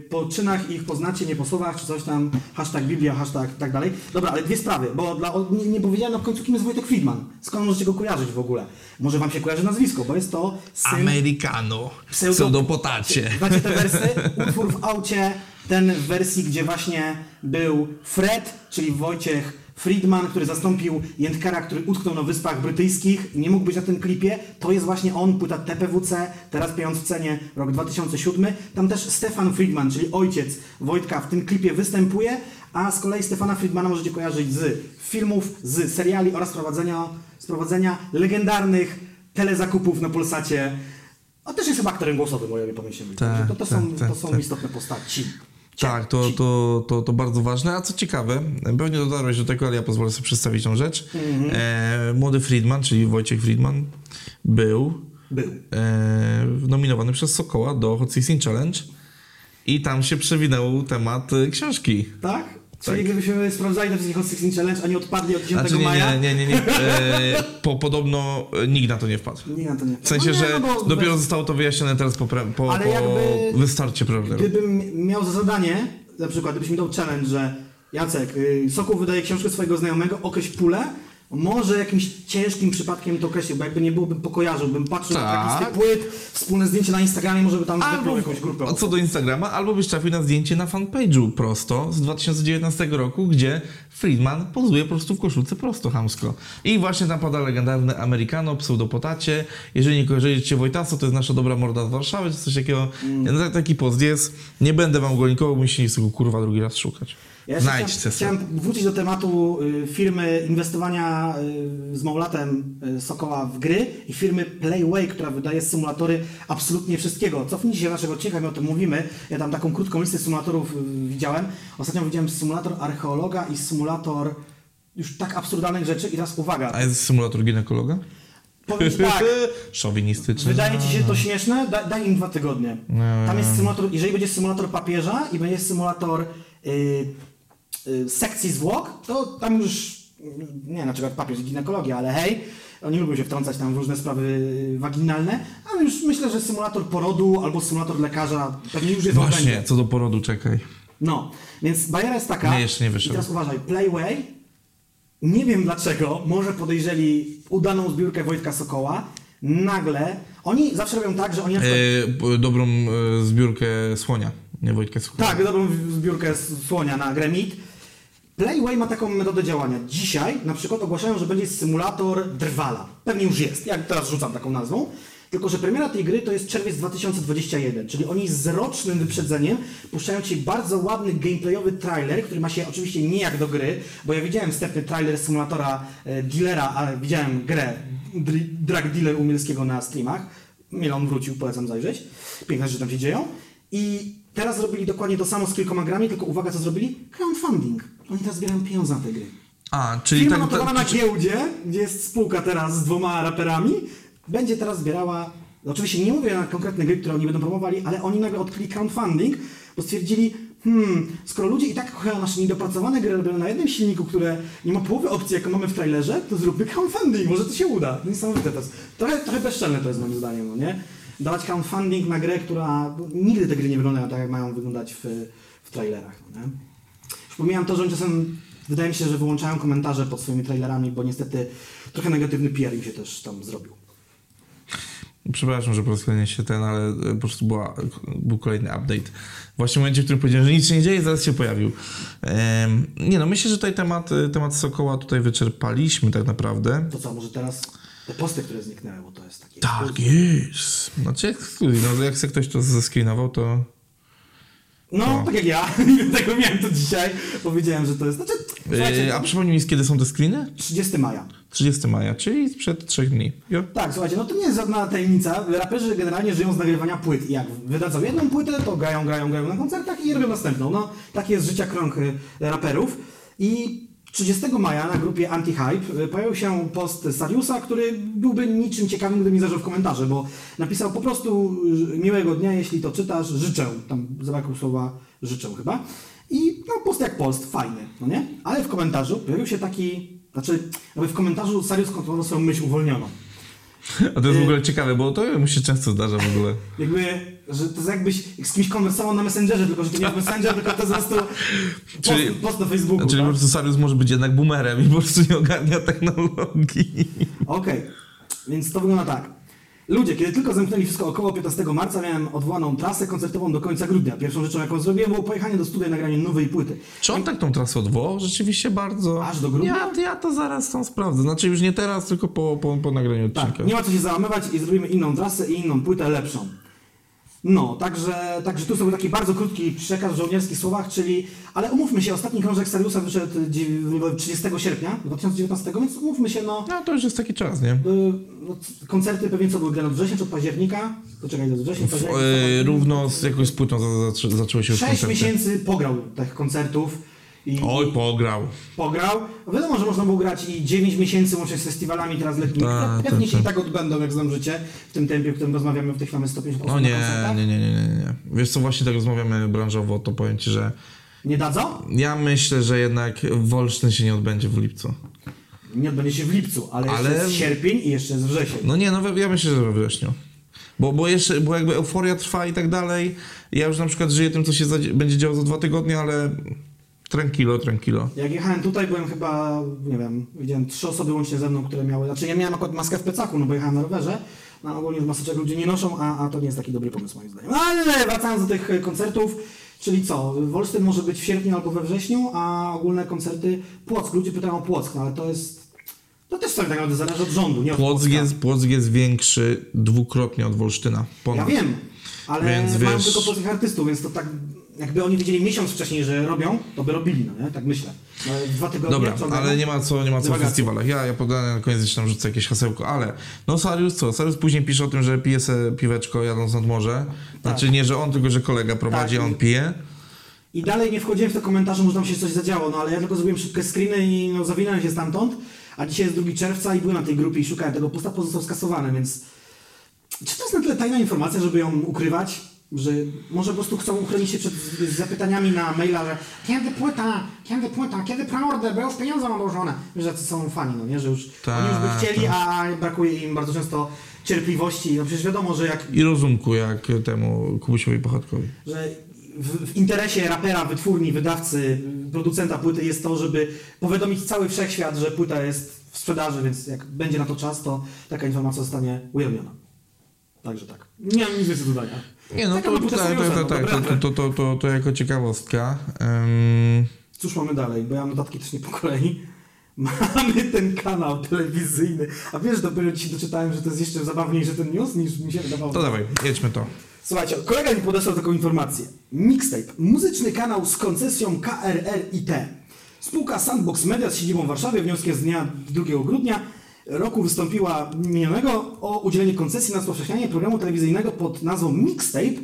po czynach ich poznacie, nie po słowach, czy coś tam, hashtag Biblia, hashtag tak dalej. Dobra, ale dwie sprawy, bo dla, nie, nie powiedziałem na końcu, kim jest Wojtek Friedman. Skąd możecie go kojarzyć w ogóle? Może wam się kojarzy nazwisko, bo jest to syn... Americano. Pseudo- Pseudopotacie. Znacie te wersy? Utwór w aucie, ten w wersji, gdzie właśnie był Fred, czyli Wojciech Friedman, który zastąpił Jędkara, który utknął na Wyspach Brytyjskich i nie mógł być na tym klipie. To jest właśnie on, płyta TPWC, teraz pieniądz w cenie, rok 2007. Tam też Stefan Friedman, czyli ojciec Wojtka w tym klipie występuje, a z kolei Stefana Friedmana możecie kojarzyć z filmów, z seriali oraz prowadzenia, z prowadzenia legendarnych telezakupów na Polsacie. A też jest chyba aktorem głosowym, o ile nie pamiętam. Tak, to, to są, tak, tak, to są istotne postaci. Tak, to, to, to, to bardzo ważne. A co ciekawe, pewnie dotarłeś do tego, ale ja pozwolę sobie przedstawić tą rzecz. E, młody Friedman, czyli Wojciech Friedman, był Był. e, nominowany przez Sokoła do Hot 16 Challenge i tam się przewinął temat e, książki. Tak? Czyli gdybyśmy sprawdzali te wszystkie Hot 16 Challenge, a nie odpadli od 10 Znaczy nie, maja? nie, nie, nie, nie. (laughs) E, po, podobno e, nikt na to nie wpadł. Nie, na to nie. W sensie, No nie, że no dopiero we- zostało to wyjaśnione teraz po, po, Ale po jakby- wystarcie. Gdybym miał za zadanie, na przykład gdybyś mi dał challenge, że Jacek, y, Sokół wydaje książkę swojego znajomego, określ pulę, może jakimś ciężkim przypadkiem to określił, bo jakby nie byłbym pokojarzył, bym patrzył na Tak. listy płyt, wspólne zdjęcie na Instagramie, może by tam Albo, jakąś grupę. a co do Instagrama, albo byś trafił na zdjęcie na fanpage'u prosto z 2019 roku, gdzie Friedman pozuje po prostu w koszulce prosto hamsko. I właśnie tam pada legendarny Americano, pseudopotacie. Jeżeli nie kojarzycie Wojtaso, to jest nasza dobra morda z Warszawy, czy coś takiego. Mm. No, taki post jest. Nie będę wam go nikogo, musicie tego kurwa drugi raz szukać. Ja jeszcze Znajdźcie chciałem, chciałem wrócić do tematu y, firmy inwestowania y, z Małolatem y, Sokoła w gry i firmy Playway, która wydaje symulatory absolutnie wszystkiego. Cofnijcie się naszego odcinka, my o tym mówimy. Ja tam taką krótką listę symulatorów widziałem. Ostatnio widziałem symulator archeologa i symulator już tak absurdalnych rzeczy i teraz uwaga, A jest symulator ginekologa? powiem (laughs) tak, Szowinistyczny. Wydaje ci się to śmieszne? Da, daj im dwa tygodnie. Tam jest symulator, jeżeli będzie symulator papieża i będzie symulator sekcji zwłok, to tam już, y, nie na przykład papież i ginekologia, ale hej, oni lubią się wtrącać tam w różne sprawy y, waginalne, ale już myślę, że symulator porodu albo symulator lekarza pewnie już jest Właśnie, będzie. co do porodu, czekaj. No, więc bajera jest taka. Nie, jeszcze nie wyszedł. I teraz uważaj, Playway, nie wiem dlaczego, może podejrzeli udaną zbiórkę Wojtka Sokoła, nagle, oni zawsze robią tak, że oni na przykład... E, dobrą e, zbiórkę słonia, nie Wojtka Sokoła. Tak, dobrą zbiórkę słonia na Gremit. Playway ma taką metodę działania. Dzisiaj na przykład ogłaszają, że będzie symulator drwala. Pewnie już jest, jak teraz rzucam taką nazwą. Tylko, że premiera tej gry to jest czerwiec 2021, czyli oni z rocznym wyprzedzeniem puszczają Ci bardzo ładny gameplayowy trailer, który ma się oczywiście nijak do gry, bo ja widziałem wstępny trailer symulatora e, dealera, ale widziałem grę dr- drug dealer umielskiego na streamach. Milon wrócił, polecam zajrzeć. Piękne rzeczy tam się dzieją. I teraz zrobili dokładnie to samo z kilkoma grami, tylko uwaga, co zrobili? Crowdfunding. Oni teraz zbierają pieniądze na te gry. A, czyli Firma tak... notowana na giełdzie, gdzie jest spółka teraz z dwoma raperami, będzie teraz zbierała, oczywiście nie mówię na konkretne gry, które oni będą promowali, ale oni nagle odkryli crowdfunding, bo stwierdzili, hmm, skoro ludzie i tak kochają nasze niedopracowane gry robione na jednym silniku, które nie ma połowy opcji, jaką mamy w trailerze, to zróbmy crowdfunding, może to się uda. Niesamowite to jest. Trochę, trochę bezczelne to jest moim zdaniem, no nie? Dawać crowdfunding na grę, która... Nigdy te gry nie wyglądają tak, jak mają wyglądać w, w trailerach, no nie? Już pomijam to, że oni czasem wydaje mi się, że wyłączają komentarze pod swoimi trailerami, bo niestety trochę negatywny PR im się też tam zrobił. Przepraszam, że rozkłania się ten, ale e, po prostu była, był kolejny update. Właśnie w momencie, w którym powiedziałem, że nic się nie dzieje, zaraz się pojawił. Nie no, myślę, że tutaj temat, e, temat Sokoła tutaj wyczerpaliśmy tak naprawdę. To co, może teraz te posty, które zniknęły, bo to jest takie... Tak jest. Znaczy, jak, no, jak ktoś to zeskrinował, to... No, No. tak jak ja, (laughs) tego miałem to dzisiaj, powiedziałem, że to jest... Znaczy, Yy, a przypomnij mi, kiedy są te screeny? 30 maja. 30 maja, czyli sprzed trzech dni. Jo. Tak, słuchajcie, no to nie jest żadna tajemnica. Raperzy generalnie żyją z nagrywania płyt i jak wydadzą jedną płytę, to grają, grają, grają na koncertach i robią następną. No, taki jest życia krąg y, raperów. I 30 maja na grupie Anti-Hype y, pojawił się post Sariusa, który byłby niczym ciekawym, gdyby nie zażył w komentarze, bo napisał po prostu y, miłego dnia, jeśli to czytasz, życzę. Tam zabrakło słowa życzę chyba. I no post jak post, fajny, no nie? Ale w komentarzu pojawił się taki, znaczy jakby w komentarzu Sarius kontrolował swoją myśl uwolnioną. A to jest w ogóle ciekawe, bo to mu się często zdarza w ogóle. Jakby, że to jest jakbyś z kimś konwersował na Messengerze, tylko że to nie jest Messenger, tylko to jest po prostu (laughs) post, Czyli- post na Facebooku. Czyli po tak? prostu Sarius może być jednak boomerem i po prostu nie ogarnia technologii. (laughs) Okej, więc to wygląda tak. Ludzie, kiedy tylko zamknęli wszystko około 15 marca, miałem odwołaną trasę koncertową do końca grudnia. Pierwszą rzeczą, jaką zrobiłem, było pojechanie do studia i nagranie nowej płyty. Czy on tak tą trasę odwołał? Rzeczywiście bardzo. Aż do grudnia? Ja, ja to zaraz tam sprawdzę. Znaczy już nie teraz, tylko po, po, po nagraniu odcinka. Tak, nie ma co się załamywać i zrobimy inną trasę i inną płytę lepszą. No, także, także tu sobie taki bardzo krótki przekaz w żołnierskich słowach, czyli, ale umówmy się, ostatni krążek Sariusa wyszedł dziew- 30 sierpnia 2019, więc umówmy się, no, No to już jest taki czas, nie? y, no koncerty pewnie co były grane od września czy od października, to czekaj, do września, W, październik, e, listopad, równo z jakąś płytą za, za, zaczęły się już 6 koncerty. miesięcy pograł tych koncertów i Oj, pograł. pograł. Wiadomo, że można było grać i 9 miesięcy łącznie z festiwalami teraz letnimi, które pewnie tak, się i tak. tak odbędą, jak znam życie, w tym tempie, w którym rozmawiamy, w tej chwili mamy 150 osób O na nie, nie, nie, nie, nie, nie. Wiesz co, właśnie tak rozmawiamy branżowo, to powiem ci, że Nie dadzą? ja myślę, że jednak Wolsztyn się nie odbędzie w lipcu. Nie odbędzie się w lipcu, ale, Ale- jeszcze jest sierpień i jeszcze jest wrzesień. No nie, no ja myślę, że we wrześniu. Bo, bo jeszcze, bo jakby euforia trwa i tak dalej. Ja już na przykład żyję tym, co się będzie działo za dwa tygodnie, ale tranquilo, tranquilo. Jak jechałem tutaj, byłem chyba, nie wiem, widziałem trzy osoby łącznie ze mną, które miały, znaczy ja miałem akurat maskę w plecaku, no bo jechałem na rowerze, no ogólnie już maseczek ludzie nie noszą, a, a to nie jest taki dobry pomysł moim zdaniem. No ale wracając do tych e, koncertów, czyli co, Wolsztyn może być w sierpniu albo we wrześniu, a ogólne koncerty Płock, ludzie pytają o Płock, no ale to jest, to też tak naprawdę zależy od rządu, nie od Płock Płocka. jest, Płock jest większy dwukrotnie od Wolsztyna. Ja Ponad. wiem, ale Więc mają wiesz- tylko polskich artystów, więc to tak, jakby oni wiedzieli miesiąc wcześniej, że robią, to by robili, no nie? Tak myślę. Ale dwa tygodnie Dobra, co ale nie ma co, nie ma co Dywagacja. festiwalach. Ja, ja na koniec jeszcze tam rzucę jakieś hasełko, ale no Sarius co? Sarius później pisze o tym, że pije se piweczko jadąc nad morze. Znaczy nie, że on, tylko że kolega prowadzi, Tak. on pije. I dalej nie wchodziłem w te komentarze, może tam się coś zadziało, no ale ja tylko zrobiłem szybkie screeny i no, zawinąłem się stamtąd, a dzisiaj jest 2 czerwca i byłem na tej grupie i szukałem tego posta, pozostał skasowany, więc czy to jest na tyle tajna informacja, żeby ją ukrywać? Że może po prostu chcą uchronić się przed zapytaniami na maila, że kiedy płyta, kiedy płyta, kiedy preorder, bo już pieniądze mam dołożone. Wiesz, jacy są fani, no nie, że już Tak, oni już by chcieli, tak. a brakuje im bardzo często cierpliwości. No przecież wiadomo, że jak I rozumku jak temu Kubusiowi Pochodkowi. że w, w interesie rapera, wytwórni, wydawcy, producenta płyty jest to, żeby powiadomić cały wszechświat, że płyta jest w sprzedaży, więc jak będzie na to czas, to taka informacja zostanie ujawniona. Także tak. Nie mam nic więcej do dodania. Nie no, to, tak, dobra. to, to, to, to, to jako ciekawostka. Ym, Cóż mamy dalej, bo ja mam notatki też nie po kolei. (laughs) Mamy ten kanał telewizyjny. A wiesz, dopiero dzisiaj doczytałem, że to jest jeszcze zabawniejszy ten news niż mi się wydawało. to dawaj, jedźmy to. Słuchajcie, kolega mi podesłał taką informację. Mixtape. Muzyczny kanał z koncesją KRR-IT. Spółka Sandbox Media z siedzibą w Warszawie wnioskiem z dnia 2 grudnia roku wystąpiła minionego o udzielenie koncesji na rozpowszechnianie programu telewizyjnego pod nazwą Mixtape.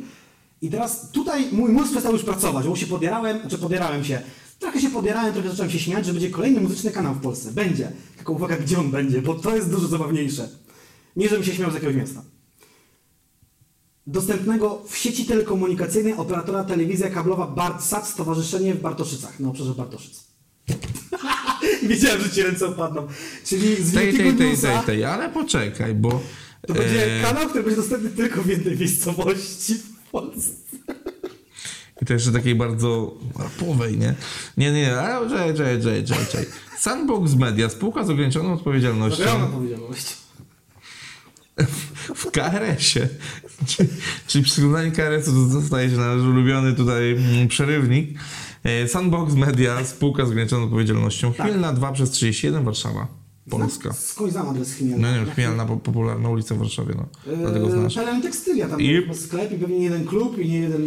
I teraz tutaj mój mózg przestał już pracować, bo się podjarałem, znaczy podjarałem się. Trochę się podjarałem, trochę zacząłem się śmiać, że będzie kolejny muzyczny kanał w Polsce. Będzie. Tylko uwaga, gdzie on będzie, bo to jest dużo zabawniejsze. Nie, żebym się śmiał z jakiegoś miasta dostępnego w sieci telekomunikacyjnej operatora telewizja kablowa BartSat Stowarzyszenie w Bartoszycach, na obszarze Bartoszyc. (laughs) Wiedziałem, że ci ręce opadną. Czyli z Tej, tej, tej, tej, tej, ale poczekaj, bo... to będzie e, kanał, który będzie dostępny tylko w jednej miejscowości w Polsce. I to jeszcze takiej bardzo rapowej, nie? Nie, nie, nie, ale czekaj, czekaj, czekaj, czekaj. Sandbox Media, spółka z ograniczoną odpowiedzialnością Ogromna odpowiedzialność. w KRS-ie. Czyli, czyli przy składaniu KRS-u zostaje się nasz ulubiony tutaj mm, przerywnik. E, Sandbox Media, spółka z ograniczoną odpowiedzialnością. Tak. Chmielna 2 przez 31 Warszawa. Polska. Skądś znam adres No Chmielna. nie wiem, Chmielna, po- popularna ulica w Warszawie, no. Dlatego Eee, znasz. Pełen tekstylia, tam I- sklep i pewnie nie jeden klub i nie jeden...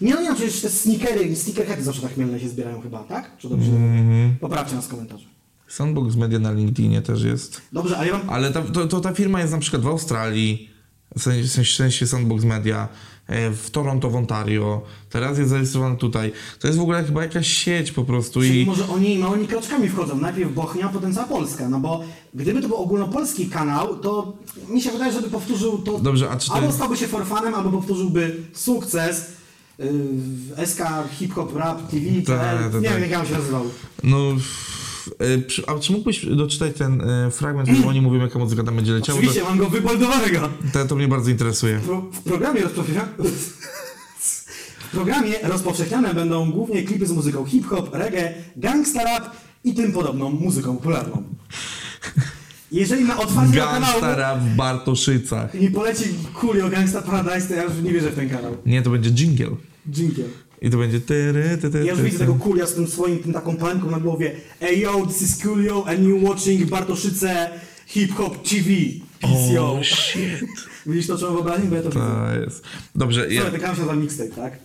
Nie no nie, no, przecież te sneakery, sneakerheady zawsze tak chmielne się zbierają chyba, tak? Czy dobrze? Mhm. Poprawcie nas w komentarzu. Sandbox Media na LinkedInie też jest. Dobrze, ale ja mam... Ale ta, to, to ta firma jest na przykład w Australii, w sensie, w sensie- Sandbox Media, w Toronto, w Ontario, teraz jest zarejestrowany tutaj. To jest w ogóle chyba jakaś sieć po prostu Czyli i... może oni małymi kroczkami wchodzą. Najpierw Bochnia, potem cała Polska. No bo gdyby to był ogólnopolski kanał, to mi się wydaje, żeby powtórzył to... Dobrze, a czy Albo jest... stałby się forfanem, albo powtórzyłby sukces w SK Hip Hop Rap TV, Tak, PL, tak, nie tak. wiem jak on się nazywał. No... e, A czy mógłbyś doczytać ten e, fragment, w którym oni mówią, jaka muzyka tam będzie leciała? Oczywiście, mam go wyboldowanego. To, to mnie bardzo interesuje. Pro, w programie rozpowszechniane... W programie rozpowszechniane będą głównie klipy z muzyką hip-hop, reggae, gangsta rap i tym podobną muzyką popularną. Jeżeli na otwarcie kanału Gangsta rap w Bartoszycach. nie poleci Coolio Gangsta Paradise, to ja już nie wierzę w ten kanał. Nie, to będzie jingle. Dżinkiel. I to będzie... tyry, ty, ty, Ja już widzę tego Coolio z tym swoim, tym taką palenką na głowie. Ey yo, this is Coolio and you watching Bartoszyce Hip Hop TV. Peace yo. O, shit. (laughs) Widzisz to, czemu wyobraźni? Bo ja to widzę. To jest. Dobrze, ja, ten kanał się nazywa mixtape, tak?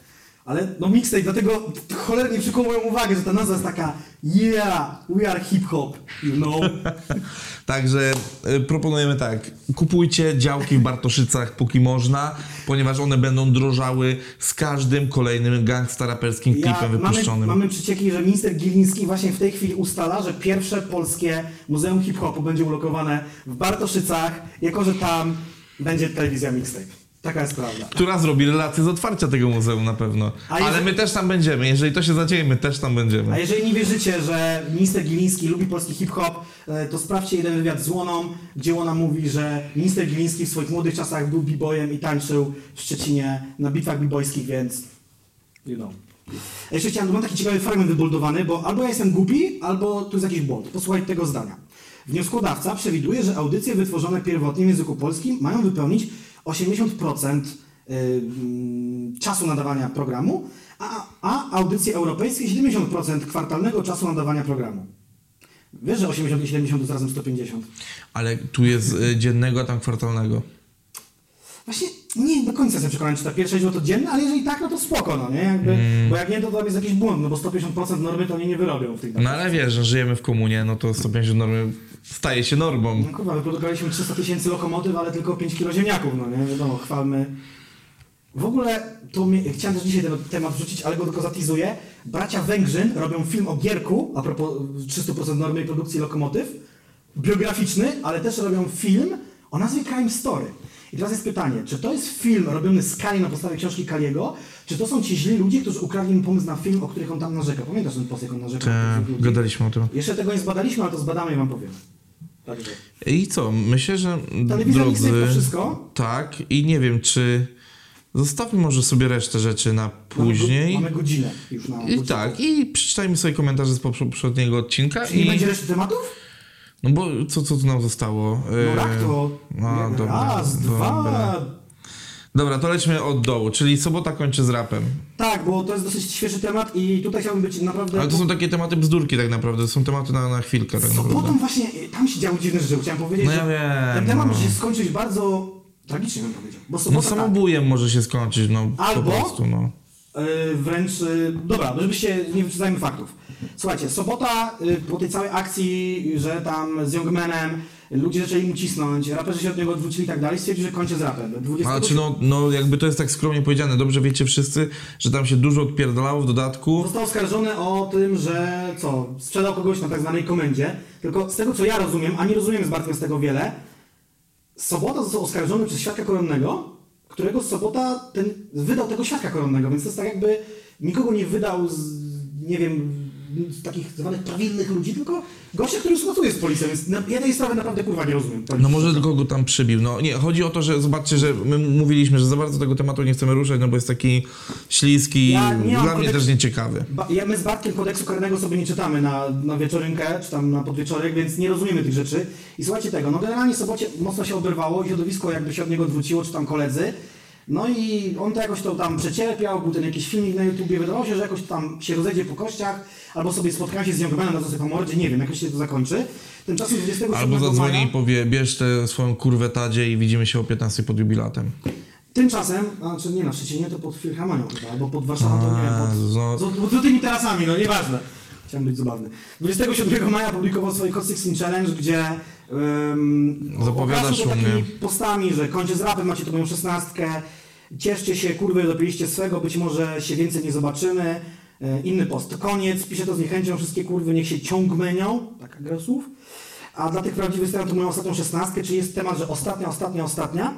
Ale no mixtape, dlatego cholernie przykuł moją uwagę, że ta nazwa jest taka Yeah, we are hip hop, you know? (laughs) Także y, proponujemy tak. Kupujcie działki w Bartoszycach póki można, ponieważ one będą drożały z każdym kolejnym gangsta raperskim klipem mamy, wypuszczonym. mamy przecieki, że minister Giliński właśnie w tej chwili ustala, że pierwsze polskie Muzeum Hip-Hopu będzie ulokowane w Bartoszycach, jako że tam będzie telewizja mixtape. Taka jest prawda. Która zrobi relację z otwarcia tego muzeum na pewno. A Ale jeżeli- my też tam będziemy. Jeżeli to się zadzieje, my też tam A będziemy. jeżeli nie wierzycie, że minister Giliński lubi polski hip-hop, e, to sprawdźcie jeden wywiad z Łoną, gdzie Łona mówi, że minister Giliński w swoich młodych czasach był b-boyem i tańczył w Szczecinie na bitwach b-boyskich, więc you know. A Jeszcze chciałem, mam taki ciekawy fragment wybuldowany, bo albo ja jestem głupi, albo tu jest jakiś błąd. Posłuchaj tego zdania. Wnioskodawca przewiduje, że audycje wytworzone pierwotnie w języku polskim mają wypełnić 80% y, mm, czasu nadawania programu, a, a audycje europejskie 70% kwartalnego czasu nadawania programu. Wiesz, że 80 i 70 to razem 150. Ale tu jest y, dziennego, a tam kwartalnego. Właśnie nie do końca jestem przekonany, czy ta pierwsza liczba to dzienne, ale jeżeli tak, no to spoko, no nie? Jakby, Bo jak nie, to tam jest jakiś błąd, no bo 150% normy to oni nie wyrobią w tych No ale wiesz, że żyjemy w komunie, no to 150 normy staje się normą. No kurwa, wyprodukowaliśmy 300 tysięcy lokomotyw, ale tylko 5 kilo ziemniaków, no nie? Wiadomo, chwalmy. W ogóle, to mnie, chciałem też dzisiaj ten temat wrzucić, ale go tylko zatizuję. Bracia Węgrzyn robią film o Gierku, a propos 300% normy i produkcji lokomotyw, biograficzny, ale też robią film o nazwie Crime Story. I teraz jest pytanie, czy to jest film robiony z Kali na podstawie książki Kaliego, czy to są ci źli ludzie, którzy ukradli mu pomysł na film, o których on tam narzeka? Pamiętasz ten post, jak on narzekał? ludzi? gadaliśmy o tym. Jeszcze tego nie zbadaliśmy, ale to zbadamy i wam powiem. Także. I co? Myślę, że Telewizja drodzy... Wszystko? Tak, i nie wiem, czy zostawmy może sobie resztę rzeczy na później. Mamy, go- mamy godzinę już na I tak, i przeczytajmy sobie komentarze z poprze- poprzedniego odcinka. Czy nie I, będzie reszty tematów? No bo co, co tu nam zostało? No tak, to a, nie, dobra, raz, dwa... dobra. Dobra, to lećmy od dołu, czyli sobota kończy z rapem. Tak, bo to jest dosyć świeży temat i tutaj chciałbym być naprawdę... Ale to są takie tematy bzdurki tak naprawdę, to są tematy na, na chwilkę tak Sobotą naprawdę. właśnie, tam się działy dziwne rzeczy. Chciałem powiedzieć, No ja że ten wiem, temat no. może się skończyć bardzo tragicznie, bym powiedział. Bo No sobota tak, może się skończyć, no Albo- po prostu, no. y, wręcz... y, Dobra, żebyście nie wyczytajmy faktów. Słuchajcie, sobota y, po tej całej akcji, że tam z Youngmanem ludzie zaczęli mu cisnąć, raperzy się od niego odwrócili i tak dalej, stwierdził, że kończy z rapem. 20 Ale czy no, no jakby to jest tak skromnie powiedziane, dobrze wiecie wszyscy, że tam się dużo odpierdalało w dodatku. Został oskarżony o tym, że co, sprzedał kogoś na tak zwanej komendzie. Tylko z tego co ja rozumiem, a nie rozumiem z Bartkiem z tego wiele, Sobota został oskarżony przez świadka koronnego, którego Sobota ten, wydał tego świadka koronnego, więc to jest tak jakby nikogo nie wydał z, nie wiem, z takich zwanych prawilnych ludzi, tylko gościa, który współpracuje z policją, więc na, ja tej sprawy naprawdę kurwa nie rozumiem. No może tylko go tam przybił. No nie, chodzi o to, że zobaczcie, że my mówiliśmy, że za bardzo tego tematu nie chcemy ruszać, no bo jest taki śliski, Ja nie dla mnie kodeks- też nieciekawy. Ba, ja, my z Bartkiem kodeksu karnego sobie nie czytamy na, na wieczorynkę, czy tam na podwieczorek, więc nie rozumiemy tych rzeczy. I słuchajcie tego, no generalnie w sobocie mocno się oberwało i środowisko jakby się od niego odwróciło, czy tam koledzy. No i on to jakoś to tam przecierpiał, był ten jakiś filmik na YouTubie, wydawało się, że jakoś tam się rozejdzie po kościach, albo sobie spotkają się z Youngmanem, na sobie po mordzie, nie wiem, jakoś się to zakończy. Tymczasem 27 Albo zadzwoni maja, i powie, bierz tę swoją kurwę tadzie i widzimy się o 15 pod jubilatem. Tymczasem, znaczy nie na Szczecinie, to pod Filharmonią chyba, albo pod Warszawą, to nie wiem, pod... No. Pod, pod tymi tarasami, no nieważne. Chciałem być zabawny. 27 maja publikował swój Hot 16 Challenge, gdzie um, Zapowiadasz mnie. takimi postami, że kończę z rapem, macie tu moją szesnastkę, cieszcie się, kurwy, dopiliście swego, być może się więcej nie zobaczymy. E, Inny post, koniec, piszę to z niechęcią, wszystkie kurwy niech się ciągmenią, tak agresów. A dla tych prawdziwych stron to moją ostatnią szesnastkę, czyli jest temat, że ostatnia, ostatnia, ostatnia.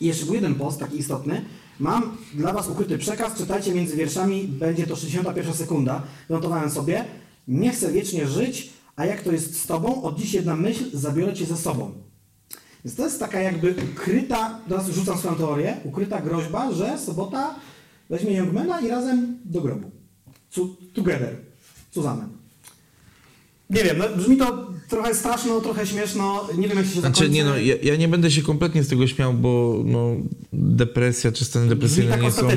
I jeszcze był jeden post, taki istotny. Mam dla Was ukryty przekaz, czytajcie między wierszami, będzie to 61 sekunda. Notowałem sobie, nie chcę wiecznie żyć, a jak to jest z Tobą, od dziś jedna myśl, zabiorę Cię ze sobą. Więc to jest taka jakby ukryta, teraz rzucam swoją teorię, ukryta groźba, że sobota weźmie Youngmana i razem do grobu. Together. Zusammen. Nie wiem, no, brzmi to trochę straszno, trochę śmieszno, nie wiem jak się Znaczy, zakończy. nie no, ja, ja nie będę się kompletnie z tego śmiał, bo no, depresja czy stany depresyjne tak nie są,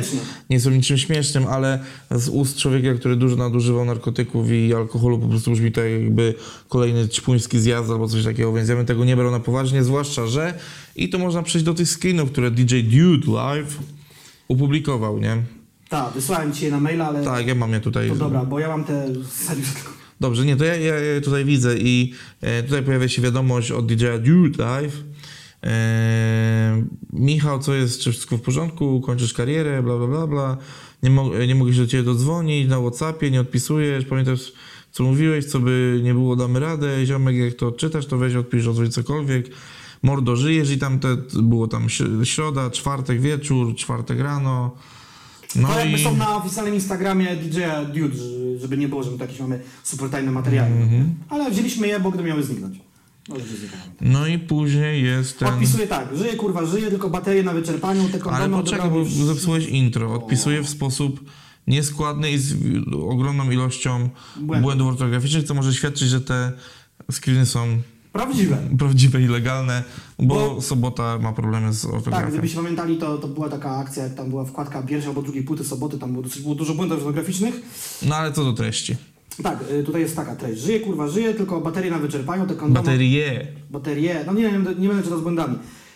nie są niczym śmiesznym, ale z ust człowieka, który dużo nadużywał narkotyków i alkoholu, po prostu brzmi to jakby kolejny ćpuński zjazd albo coś takiego, więc ja bym tego nie brał na poważnie, zwłaszcza, że i to można przejść do tych screenów, które DJ Dude Live opublikował, nie? Tak, wysłałem Ci je na maila, ale Tak, ja mam je tutaj. to dobra, bo ja mam te serio. Dobrze, nie, to ja, ja tutaj widzę i e, tutaj pojawia się wiadomość od DJ-a Dude Live. E, Michał, co jest, czy wszystko w porządku, kończysz karierę, bla, bla, bla, bla. Nie, mo- nie mogę się do ciebie dodzwonić na Whatsappie, nie odpisujesz, pamiętasz, co mówiłeś, co by nie było, damy radę. Ziomek, jak to czytasz, to weź, odpisz, odzwoń cokolwiek. Mordo, żyjesz i tam te, było tam śr- środa, czwartek wieczór, czwartek rano. No to jakby i... są na oficjalnym Instagramie DJ-a Dude, że- żeby nie było, że my jakieś mamy super tajne materiały. Mhm. Ale wzięliśmy je, bo gdy miały zniknąć. No. No i później jest ten... Odpisuję tak, żyję kurwa, żyję, tylko baterie na wyczerpaniu, te kondomy Ale poczekaj, bo już- zepsułeś intro. Odpisuję w sposób nieskładny i z ogromną ilością Błędów. błędów ortograficznych, co może świadczyć, że te screeny są Prawdziwe. prawdziwe i legalne, bo, Bo- Sobota ma problemy z Tak, ortografią. gdybyście pamiętali, to, to była taka akcja, jak tam była wkładka pierwszej albo drugiej płyty soboty, tam było, dosyć, było dużo błędów ortograficznych. No ale co do treści. Tak, y, tutaj jest taka treść. Żyję kurwa, żyję, tylko baterie na wyczerpaniu, te kondomy... Baterie. baterie, no nie, nie, nie będę czytał z błędami.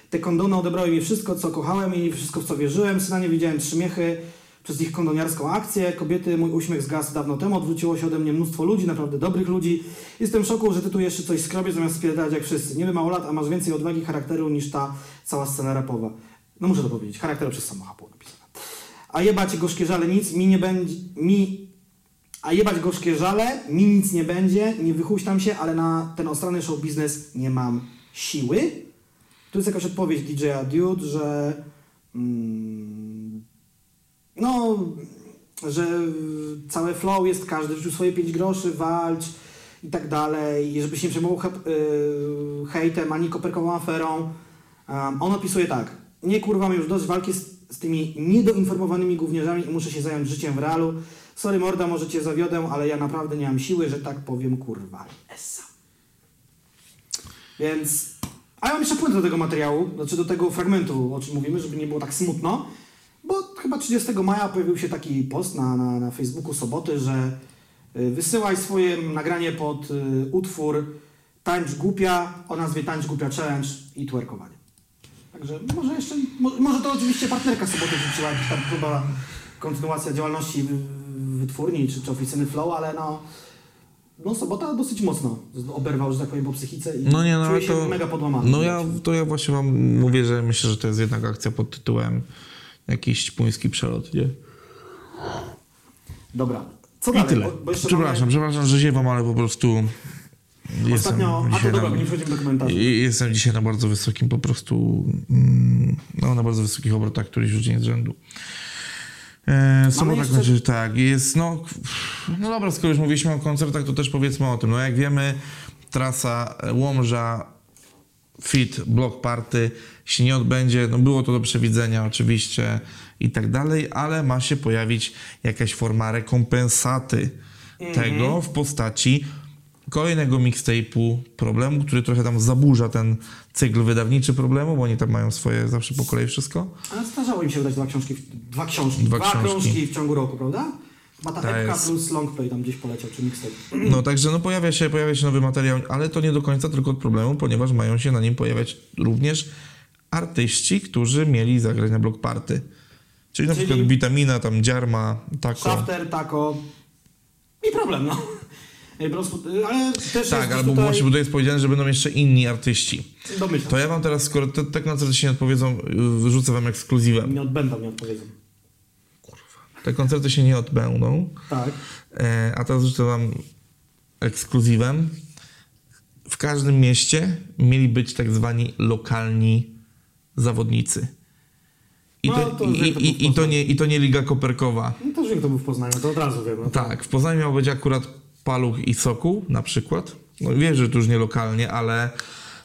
Te kondony odebrały mi wszystko, co kochałem i wszystko, w co wierzyłem. Syna nie widziałem trzy miechy przez ich kondoniarską akcję. Kobiety, mój uśmiech zgasł dawno temu. Odwróciło się ode mnie mnóstwo ludzi, naprawdę dobrych ludzi. Jestem w szoku, że ty tu jeszcze coś skrobiesz zamiast spierdalać jak wszyscy. Nie wiem, mało lat, a masz więcej odwagi charakteru niż ta cała scena rapowa. No muszę to powiedzieć. Charakteru przez samochód było napisane. A jebać gorzkie żale nic, mi nie będzie... Mi a jebać gorzkie żale, mi nic nie będzie, nie wychuśtam się, ale na ten ostrany show biznes nie mam siły. Tu jest jakaś odpowiedź DJ-a Dude, że mm, no, że całe flow jest każdy wrzucił swoje 5 groszy, walcz i tak dalej, i żeby się nie przejmował hep, yy, hejtem ani koperkową aferą. Um, on opisuje tak, nie kurwa, już dość walki z, z tymi niedoinformowanymi gówniarzami i muszę się zająć życiem w realu. Sorry morda, może cię zawiodę, ale ja naprawdę nie mam siły, że tak powiem, kurwa, essa. Więc... A ja mam jeszcze płynę do tego materiału, znaczy do tego fragmentu, o czym mówimy, żeby nie było tak smutno, bo chyba 30 maja pojawił się taki post na, na, na Facebooku Soboty, że y, wysyłaj swoje nagranie pod y, utwór Tańcz Głupia o nazwie Tańcz Głupia Challenge i twerkowanie. Także może jeszcze, mo, może to oczywiście partnerka Soboty wrzuciła, jakaś tam próba kontynuacja działalności wytwórni czy, czy oficyny Flow, ale no, no Sobota dosyć mocno oberwał, że tak powiem, po psychice i No nie, no czuję się to... mega podłamany. No ja, to ja właśnie wam mówię, że myślę, że to jest jednak akcja pod tytułem jakiś ćpuński przelot, nie? Dobra, co I dalej? tyle. Bo, bo Przepraszam, mamy przepraszam, że ziewam, ale po prostu Ostatnio, jestem a to dobra, na, nie wchodzimy do komentarzy. jestem dzisiaj na bardzo wysokim po prostu, mm, no na bardzo wysokich obrotach, któryś już dzień z rzędu. E, sobota jeszcze- kończy, tak, jest, no, no dobra, skoro już mówiliśmy o koncertach, to też powiedzmy o tym. No jak wiemy, trasa Łomża, Fit, Block Party się nie odbędzie. No było to do przewidzenia oczywiście i tak dalej, ale ma się pojawić jakaś forma rekompensaty tego w postaci kolejnego mixtape'u problemu, który trochę tam zaburza ten cykl wydawniczy problemu, bo oni tam mają swoje zawsze po kolei wszystko. Ale zdarzało im się wydać dwa książki, dwa książki, Dwa dwa, książki. w ciągu roku, prawda? Chyba ta Tak epka jest. plus longplay tam gdzieś poleciał, czy mixtape. No także no pojawia się, pojawia się nowy materiał, ale to nie do końca tylko od problemu, ponieważ mają się na nim pojawiać również artyści, którzy mieli zagrać na block party. Czyli na Czyli- przykład Witamina, tam Dziarma, Tako. Shafter, Taco i problem, no. Prostu, ale też Tak, albo tutaj... właśnie, to jest powiedziane, że będą jeszcze inni artyści. Domyślam. To ja wam teraz, skoro te, te koncerty się nie odpowiedzą, y, wyrzucę wam ekskluzywem. Nie odbędą, nie odpowiedzą. Te koncerty się nie odbędą, Tak. e, a teraz rzucę wam ekskluzywem. W każdym mieście mieli być tak zwani lokalni zawodnicy. I No, to, to i, to i, i, to nie, I to nie Liga Koperkowa. No to wiem, kto był w Poznaniu, to od razu wiem. No. Tak, w Poznaniu miał być akurat Paluch i Sokół na przykład. No wiem, że to już nie lokalnie, ale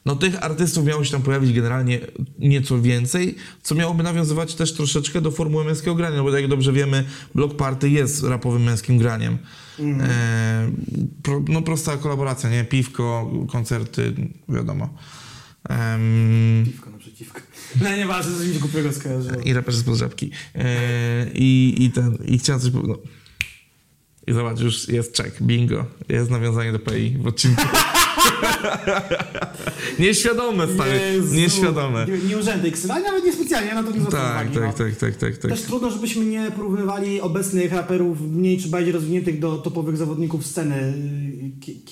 no tych artystów miało się tam pojawić generalnie nieco więcej, co miałoby nawiązywać też troszeczkę do formuły męskiego grania, no bo jak dobrze wiemy, Block Party jest rapowym męskim graniem. E, pro, no prosta kolaboracja, nie? Piwko, koncerty, wiadomo. Em, Piwko naprzeciwko. No nieważne, że mi się głupiego skojarzyło. i raperzy z podrzepki. E, i, i, ten, I chciałem coś. No. I zobacz, już jest check, bingo. Jest nawiązanie do PI w odcinku. (laughs) Nieświadome, stary. Jezu. Nieświadome. Nie, nie urzędy ale nawet niespecjalnie, na to nie zwracam Tak, tak, no. tak, tak, tak, tak. Też trudno, żebyśmy nie porównywali obecnych raperów mniej czy bardziej rozwiniętych do topowych zawodników sceny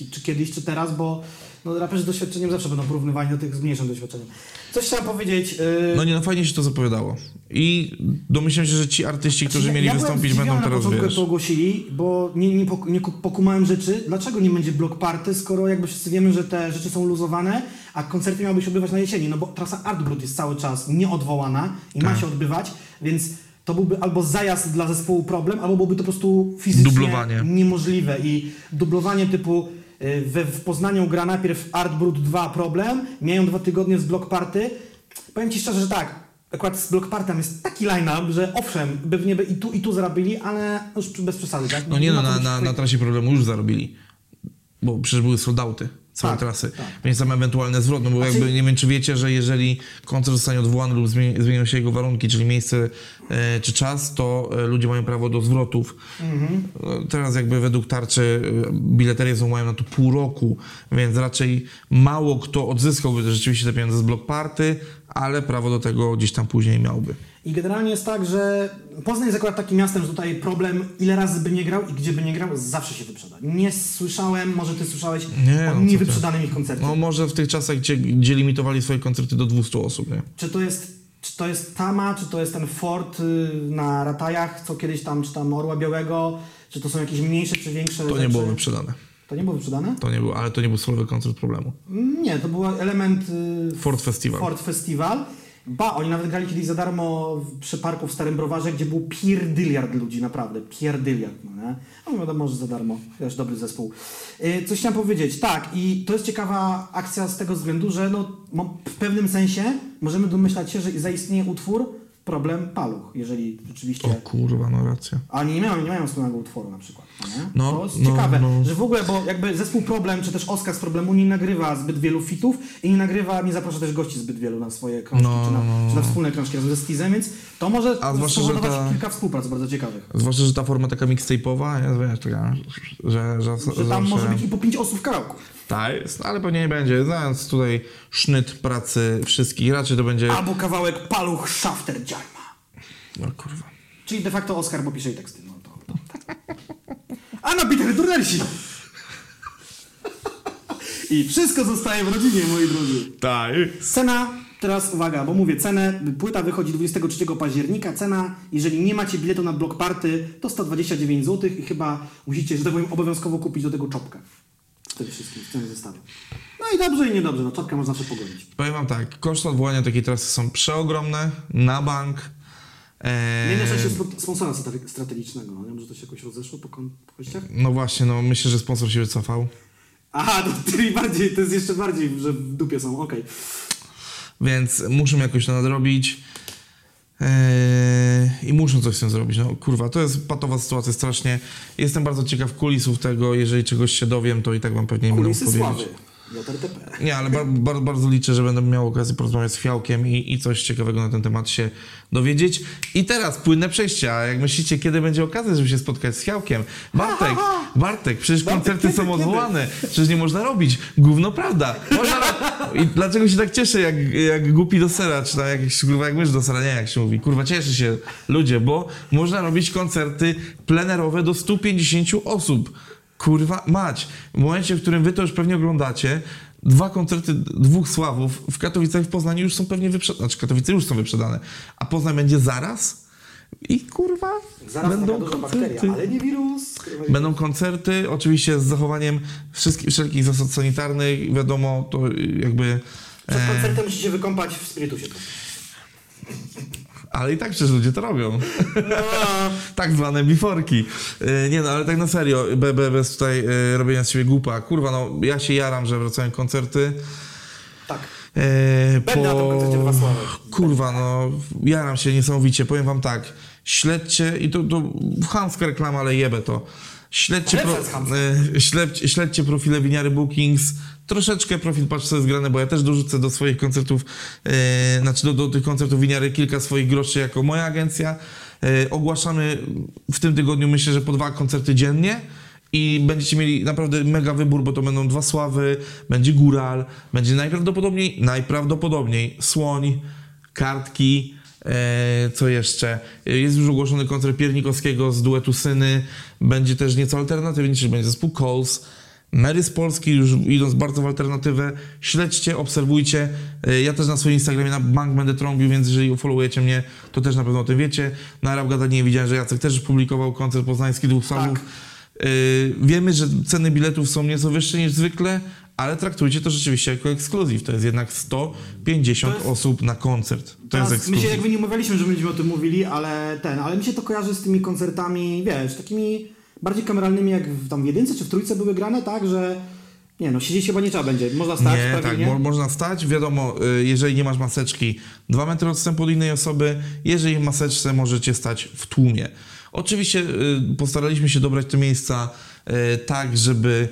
y, czy kiedyś, czy teraz, bo no, raperzy z doświadczeniem zawsze będą porównywani do tych z mniejszym doświadczeniem. Coś chciałem powiedzieć. y, No nie, no fajnie się to zapowiadało. I domyślam się, że ci artyści, którzy ja- mieli ja wystąpić, będą na teraz, jak wiesz... to ogłosili, bo nie, nie, pok- nie ku- pokumałem rzeczy. Dlaczego nie będzie block party, skoro jakby wszyscy wiemy, że te rzeczy są luzowane, a koncerty miały się odbywać na jesieni, no bo trasa Art Brut jest cały czas nieodwołana i ma Tak. się odbywać, więc to byłby albo zajazd dla zespołu problem, albo byłoby to po prostu fizycznie Dublowanie. niemożliwe i dublowanie typu we, w Poznaniu gra najpierw Art Brut 2 problem, mijają dwa tygodnie z block party. Powiem Ci szczerze, że tak, akurat z block partem jest taki line-up, że owszem, pewnie by i tu i tu zarobili, ale już bez przesady, tak? No nie, no na, na, w- na trasie problemu już zarobili. Bo przecież były soldauty całej Tak, trasy. tak. Więc tam ewentualne zwrot, no bo A jakby nie wiem, czy wiecie, że jeżeli koncert zostanie odwołany lub zmieni, zmienią się jego warunki, czyli miejsce e, czy czas, to e, ludzie mają prawo do zwrotów. Mhm. No, Teraz jakby według tarczy e, bileterie są mają na to pół roku, więc raczej mało kto odzyskałby rzeczywiście te pieniądze z block party, ale prawo do tego gdzieś tam później miałby. I generalnie jest tak, że Poznań jest akurat takim miastem, że tutaj problem, ile razy by nie grał i gdzie by nie grał, zawsze się wyprzeda. Nie słyszałem, może ty słyszałeś Nie, o no niewyprzedanym ich koncercie. No może w tych czasach, gdzie, gdzie limitowali swoje koncerty do 200 osób, nie? Czy to jest czy to jest Tama, czy to jest ten fort y, na Ratajach, co kiedyś tam, czy tam Orła Białego, czy to są jakieś mniejsze, czy większe To nie rzeczy? było wyprzedane. To nie było wyprzedane? To nie było, ale to nie był solowy koncert problemu. Nie, to był element y, Ford Festival. Ford Festival. Ba, oni nawet grali kiedyś za darmo przy parku w Starym Browarze, gdzie był pierdyliard ludzi, naprawdę, pierdyliard, no nie? No wiadomo, że za darmo, też dobry zespół. Yy, coś chciałem powiedzieć, tak, i to jest ciekawa akcja z tego względu, że no, w pewnym sensie możemy domyślać się, że zaistnieje utwór Problem Paluch, jeżeli rzeczywiście... O kurwa, no racja. A oni nie mają, nie mają wspólnego utworu na przykład. No, nie? No, to jest no, ciekawe, no. że w ogóle, bo jakby zespół Problem, czy też Oskar z Problemu nie nagrywa zbyt wielu fitów i nie nagrywa, nie zaprasza też gości zbyt wielu na swoje krążki, No, czy, na, no, no. czy na wspólne krążki razem ze Skizem, więc to może że spowodować ta- kilka współprac bardzo ciekawych. Zwłaszcza, że ta forma taka mixtape'owa, jest, wiesz, taka, że, że, Że tam może być i po pięć osób w kawałku. Tak jest, ale pewnie nie będzie. Znając tutaj sznyt pracy wszystkich, raczej to będzie... Albo kawałek Paluch Shafter Dziarma. No kurwa. Czyli de facto Oskar, bo pisze i teksty. No to. (laughs) A na Peter Durnersi. (laughs) I wszystko zostaje w rodzinie, moi drodzy. Tak. Cena, teraz uwaga, bo mówię cenę, płyta wychodzi 23 października, cena, jeżeli nie macie biletu na Block Party, to 129 zł i chyba musicie, że tak powiem, obowiązkowo kupić do tego czopkę. Wtedy wszystkim, w tym zestawie. No i dobrze i niedobrze, no czopkę można zawsze pogonić. Powiem wam tak, koszty odwołania takiej trasy są przeogromne, na bank. Eee, Nie spro- sponsora strate- strategicznego, no nie? Może to się jakoś rozeszło po, kościach? no właśnie, no myślę, że sponsor się wycofał. Aha, to, czyli bardziej, to jest jeszcze bardziej, że w dupie są, okej. Więc muszę jakoś to nadrobić. Eee, I muszą coś z tym zrobić. No kurwa, to jest patowa sytuacja strasznie. Jestem bardzo ciekaw kulisów tego. Jeżeli czegoś się dowiem, to i tak wam pewnie nie będę powiedzieć. sławy. JRTP. Nie, ale bar, bar, bardzo liczę, że będę miał okazję porozmawiać z Fiałkiem i, i coś ciekawego na ten temat się dowiedzieć. I teraz płynne przejście. A jak myślicie, kiedy będzie okazja, żeby się spotkać z Fiałkiem? Bartek, Bartek, przecież Bartek, koncerty kiedy, są odwołane. Przecież nie można robić. Gówno prawda. Można I dlaczego się tak cieszę, jak, jak głupi do sera, czy tam jak, kurwa, jak mysz do sera, nie jak się mówi. Kurwa, cieszę się ludzie, bo można robić koncerty plenerowe do 150 osób. Kurwa mać. W momencie, w którym wy to już pewnie oglądacie, dwa koncerty dwóch sławów w Katowicach i w Poznaniu już są pewnie wyprzedane. Znaczy Katowice już są wyprzedane. A Poznań będzie zaraz i kurwa Zaraz będą duża bakteria, koncerty. ale nie wirus. Będą koncerty, oczywiście z zachowaniem wszystkich, wszelkich zasad sanitarnych. Wiadomo, to jakby... Przed E, koncertem musicie wykąpać w spirytusie. Ale i tak przecież ludzie to robią. (laughs) tak zwane biforki. E, nie no, ale tak na serio, be, be, bez tutaj e, robienia z siebie głupa. Kurwa, no ja się jaram, że wracają koncerty. Tak. E, Będę na tym koncercie dwa sławy. Kurwa, no jaram się niesamowicie. Powiem wam tak, śledźcie, i to, to chamska reklama, ale jebę to. Śledźcie, pro, e, śledź, śledźcie profile Winiary Bookings. Troszeczkę profil patrz co jest grane, bo ja też dorzucę do swoich koncertów, e, znaczy do, do tych koncertów Winiary kilka swoich groszy jako moja agencja. E, ogłaszamy w tym tygodniu myślę, że po dwa koncerty dziennie. I będziecie mieli naprawdę mega wybór, bo to będą dwa sławy, będzie góral, będzie najprawdopodobniej, najprawdopodobniej słoń, kartki, e, co jeszcze? Jest już ogłoszony koncert Piernikowskiego z duetu Syny, będzie też nieco alternatywnie, czyli będzie zespół Coles, Mary z Polski, już idąc bardzo w alternatywę, śledźcie, obserwujcie. E, Ja też na swoim Instagramie na bank będę trąbił, więc jeżeli followujecie mnie, to też na pewno o tym wiecie. Na Rap Gadanie widziałem, że Jacek też publikował koncert poznański dwóch sławów. Tak. Yy, wiemy, że ceny biletów są nieco wyższe niż zwykle, ale traktujcie to rzeczywiście jako ekskluzyw. To jest jednak 150 To jest- osób na koncert. To jest Teraz my się ekskluzyw. jakby nie umawialiśmy, że będziemy o tym mówili, ale ten, ale mi się to kojarzy z tymi koncertami, wiesz, takimi bardziej kameralnymi, jak w, tam w jedynce czy w trójce były grane, tak, że nie no, siedzieć chyba nie trzeba będzie, można stać Nie, pewnie, tak, nie? mo- można stać. Wiadomo, y, jeżeli nie masz maseczki, dwa metry odstępu od innej osoby. Jeżeli w maseczce, możecie stać w tłumie. Oczywiście y, postaraliśmy się dobrać te miejsca y, tak, żeby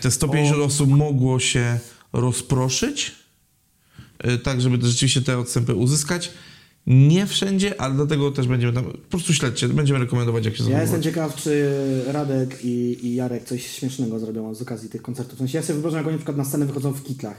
te 150 O. osób mogło się rozproszyć, tak, żeby rzeczywiście te odstępy uzyskać. Nie wszędzie, ale dlatego też będziemy tam, po prostu śledźcie, będziemy rekomendować, jak się Ja jestem ciekaw, czy Radek i, i Jarek coś śmiesznego zrobią z okazji tych koncertów. W sensie ja sobie wyobrażam, jak oni na przykład na scenę wychodzą w kitlach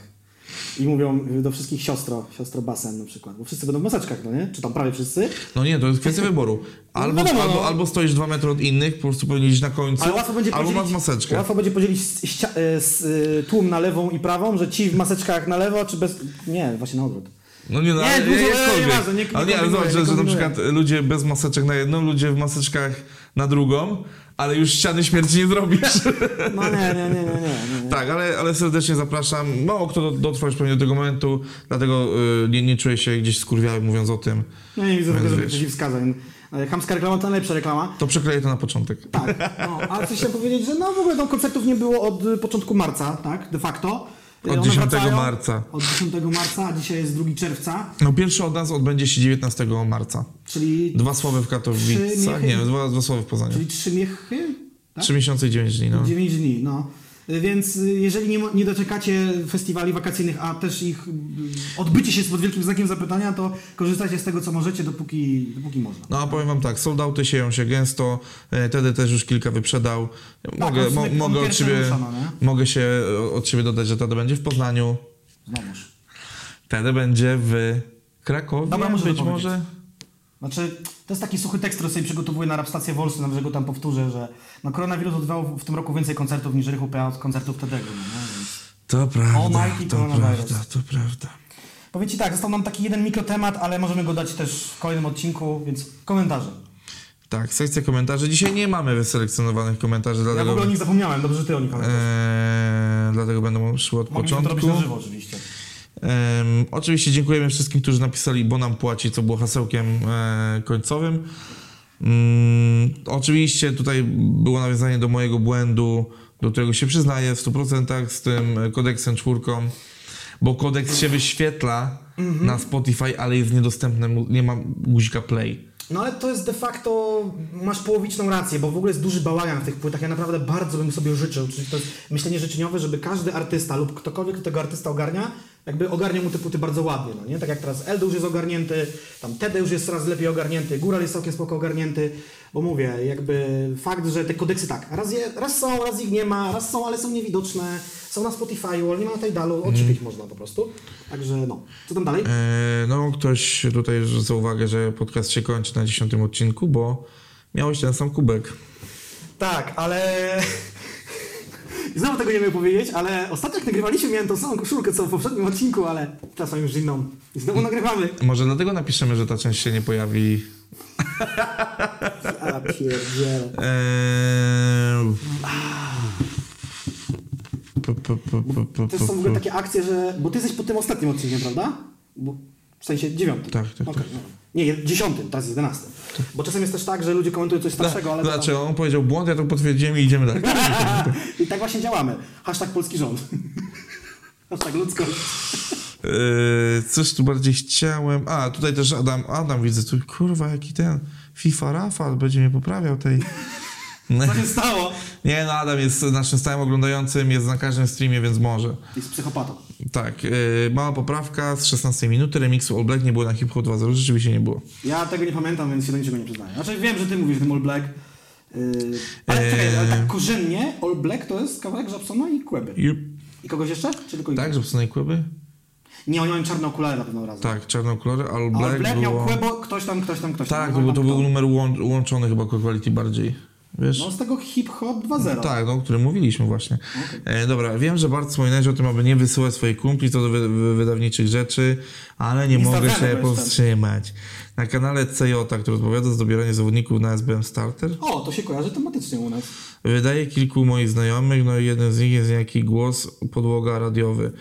i mówią do wszystkich siostro, siostro basen na przykład, bo wszyscy będą w maseczkach, no nie? Czy tam prawie wszyscy? No nie, to jest kwestia wyboru. Albo, wiadomo, albo, no. albo stoisz dwa metry od innych, po prostu powinieneś na końcu, Ale łatwo będzie albo masz maseczkę. Łatwo będzie podzielić e, e, tłum na lewą i prawą, że ci w maseczkach na lewo, czy bez... Nie, właśnie na odwrót. No nie, no Nie, ale dużo- jakkolwiek. nieważne, nie- nie ale nie, ale zobacz, że, nie że na przykład ludzie bez maseczek na jedną, ludzie w maseczkach na drugą, ale już ściany śmierci nie zrobisz. (laughs) No nie, nie, nie, nie, nie. nie. tak, ale, ale serdecznie zapraszam. Mało kto do- dotrwał już pewnie do tego momentu, dlatego y, nie, nie czuję się gdzieś skurwiały mówiąc o tym. No nie widzę żadnych wiesz. przeciwwskazań. E, Chamska reklama to najlepsza reklama. To przekleję to na początek. Tak, no, ale coś chciałem powiedzieć, że no w ogóle tam koncertów nie było od y, początku marca, tak, de facto. Od one 10 wracają marca. Od 10 marca, a dzisiaj jest 2 czerwca, No pierwszy od nas odbędzie się 19 marca. czyli, Dwa słowy w Trzy Katowicach, nie, dwa, dwa słowy w Poznaniu. czyli 3 miechy, tak? Trzy miesiące i dziewięć dni, no. 9 dni, no. Więc y, jeżeli nie, nie doczekacie festiwali wakacyjnych, a też ich y, odbycie się pod wielkim znakiem zapytania, to korzystajcie z tego, co możecie, dopóki, dopóki można. No a powiem wam tak, soldauty sieją się gęsto, e, Tedy też już kilka wyprzedał. Mogę, on mo, mogę, od ciebie, rusza, no nie? mogę się e, od ciebie dodać, że Tedy będzie w Poznaniu, Znowuż. Tedy będzie w Krakowie, Dobra, może być może. Znaczy, to jest taki suchy tekst, który sobie przygotowuję na Rapstację Wolsy, że go tam powtórzę, że no, koronawirus odbywał w tym roku więcej koncertów niż Rychu od koncertów Tedego. No? Więc... To prawda, Almighty to prawda, to prawda. Powiem Ci tak, został nam taki jeden mikrotemat, ale możemy go dać też w kolejnym odcinku, więc komentarze. Tak, sekcja komentarzy. Dzisiaj nie mamy wyselekcjonowanych komentarzy, Ja w dlatego, ogóle o nich zapomniałem, dobrze, że Ty o nich pamiętasz. e, dlatego będą szły od Mogliśmy to robić początku. na żywo oczywiście. Em, oczywiście dziękujemy wszystkim, którzy napisali, bo nam płaci, co było hasełkiem e, końcowym. Mm, oczywiście tutaj było nawiązanie do mojego błędu, do którego się przyznaję w 100% z tym kodeksem czwórką. bo kodeks się wyświetla Mhm. na Spotify, ale jest niedostępny, nie ma guzika play. No ale to jest de facto, masz połowiczną rację, bo w ogóle jest duży bałagan w tych płytach. Ja naprawdę bardzo bym sobie życzył, czyli to jest myślenie życzeniowe, żeby każdy artysta lub ktokolwiek, kto tego artysta ogarnia, jakby ogarnia mu te płyty bardzo ładnie, no nie? Tak jak teraz Eldo już jest ogarnięty, tam Tede już jest coraz lepiej ogarnięty, Góral jest całkiem spoko ogarnięty, bo mówię, jakby fakt, że te kodeksy tak, raz, je, raz są, raz ich nie ma, raz są, ale są niewidoczne, są na Spotify'u, ale nie ma na Tidalu, odczypić można po prostu. Także no, co tam dalej? E, no, ktoś tutaj zwraca uwagę, że podcast się kończy na dziesiątym odcinku, bo miałeś ten sam kubek. Tak, ale. Znowu tego nie mogę powiedzieć, ale ostatnio jak nagrywaliśmy, miałem tą samą koszulkę co w poprzednim odcinku, ale teraz mam już inną. I znowu nagrywamy. Może dlatego napiszemy, że ta część się nie pojawi. (laughs) A pierdziele. Eee... To są w ogóle takie akcje, że. Bo ty jesteś pod tym ostatnim odcinkiem, prawda? Bo... W sensie dziewiątym. Tak, tak, Okej, no. Nie, dziesiątym, teraz jest jedenastym. Bo czasem jest też tak, że ludzie komentują coś starszego, ale. to tam- Znaczy, on powiedział błąd, ja to potwierdziłem i idziemy dalej. (laughs) I tak właśnie działamy. Hashtag polski rząd. (laughs) Hashtag ludzkość. Eee, coś tu bardziej chciałem. A, tutaj też Adam, Adam widzę, tu kurwa, jaki ten FIFA Rafał będzie mnie poprawiał tej. (laughs) Co się stało? Nie, no Adam jest naszym stałym oglądającym, jest na każdym streamie, więc może. Jest psychopatą. Tak, yy, mała poprawka z 16 minuty, remiksu All Black nie było na Hip Hop 2.0, rzeczywiście nie było. Ja tego nie pamiętam, więc się do niczego nie przyznaję. Znaczy wiem, że ty mówisz o tym All Black. Yy, ale Eee. czekaj, ale tak korzennie All Black to jest kawałek Żabsona i Kłeby. Yep. I kogoś jeszcze? Czy tylko Tak, że psunej kłyby? Nie, oni mają czarne okulary na pewno razem. Tak, czarne kolory, All A All Black, Black miał było... Kłebo, ktoś tam, ktoś tam, ktoś tam. Tak, Nie to był, to numer łą- łączony chyba Quality bardziej. Wiesz? No z tego hip-hop 2.0. Tak, no, o którym mówiliśmy właśnie. E, dobra, wiem, że Bart wspominałeś o tym, aby nie wysyłać swoich kumpli co do wy, wy, wydawniczych rzeczy, ale nie, Nie mogę się powstrzymać. Na kanale CJ, który odpowiada za dobieranie zawodników na SBM Starter, O, to się kojarzy tematycznie u nas. wydaje kilku moich znajomych, no i jeden z nich jest niejaki głos podłoga radiowy.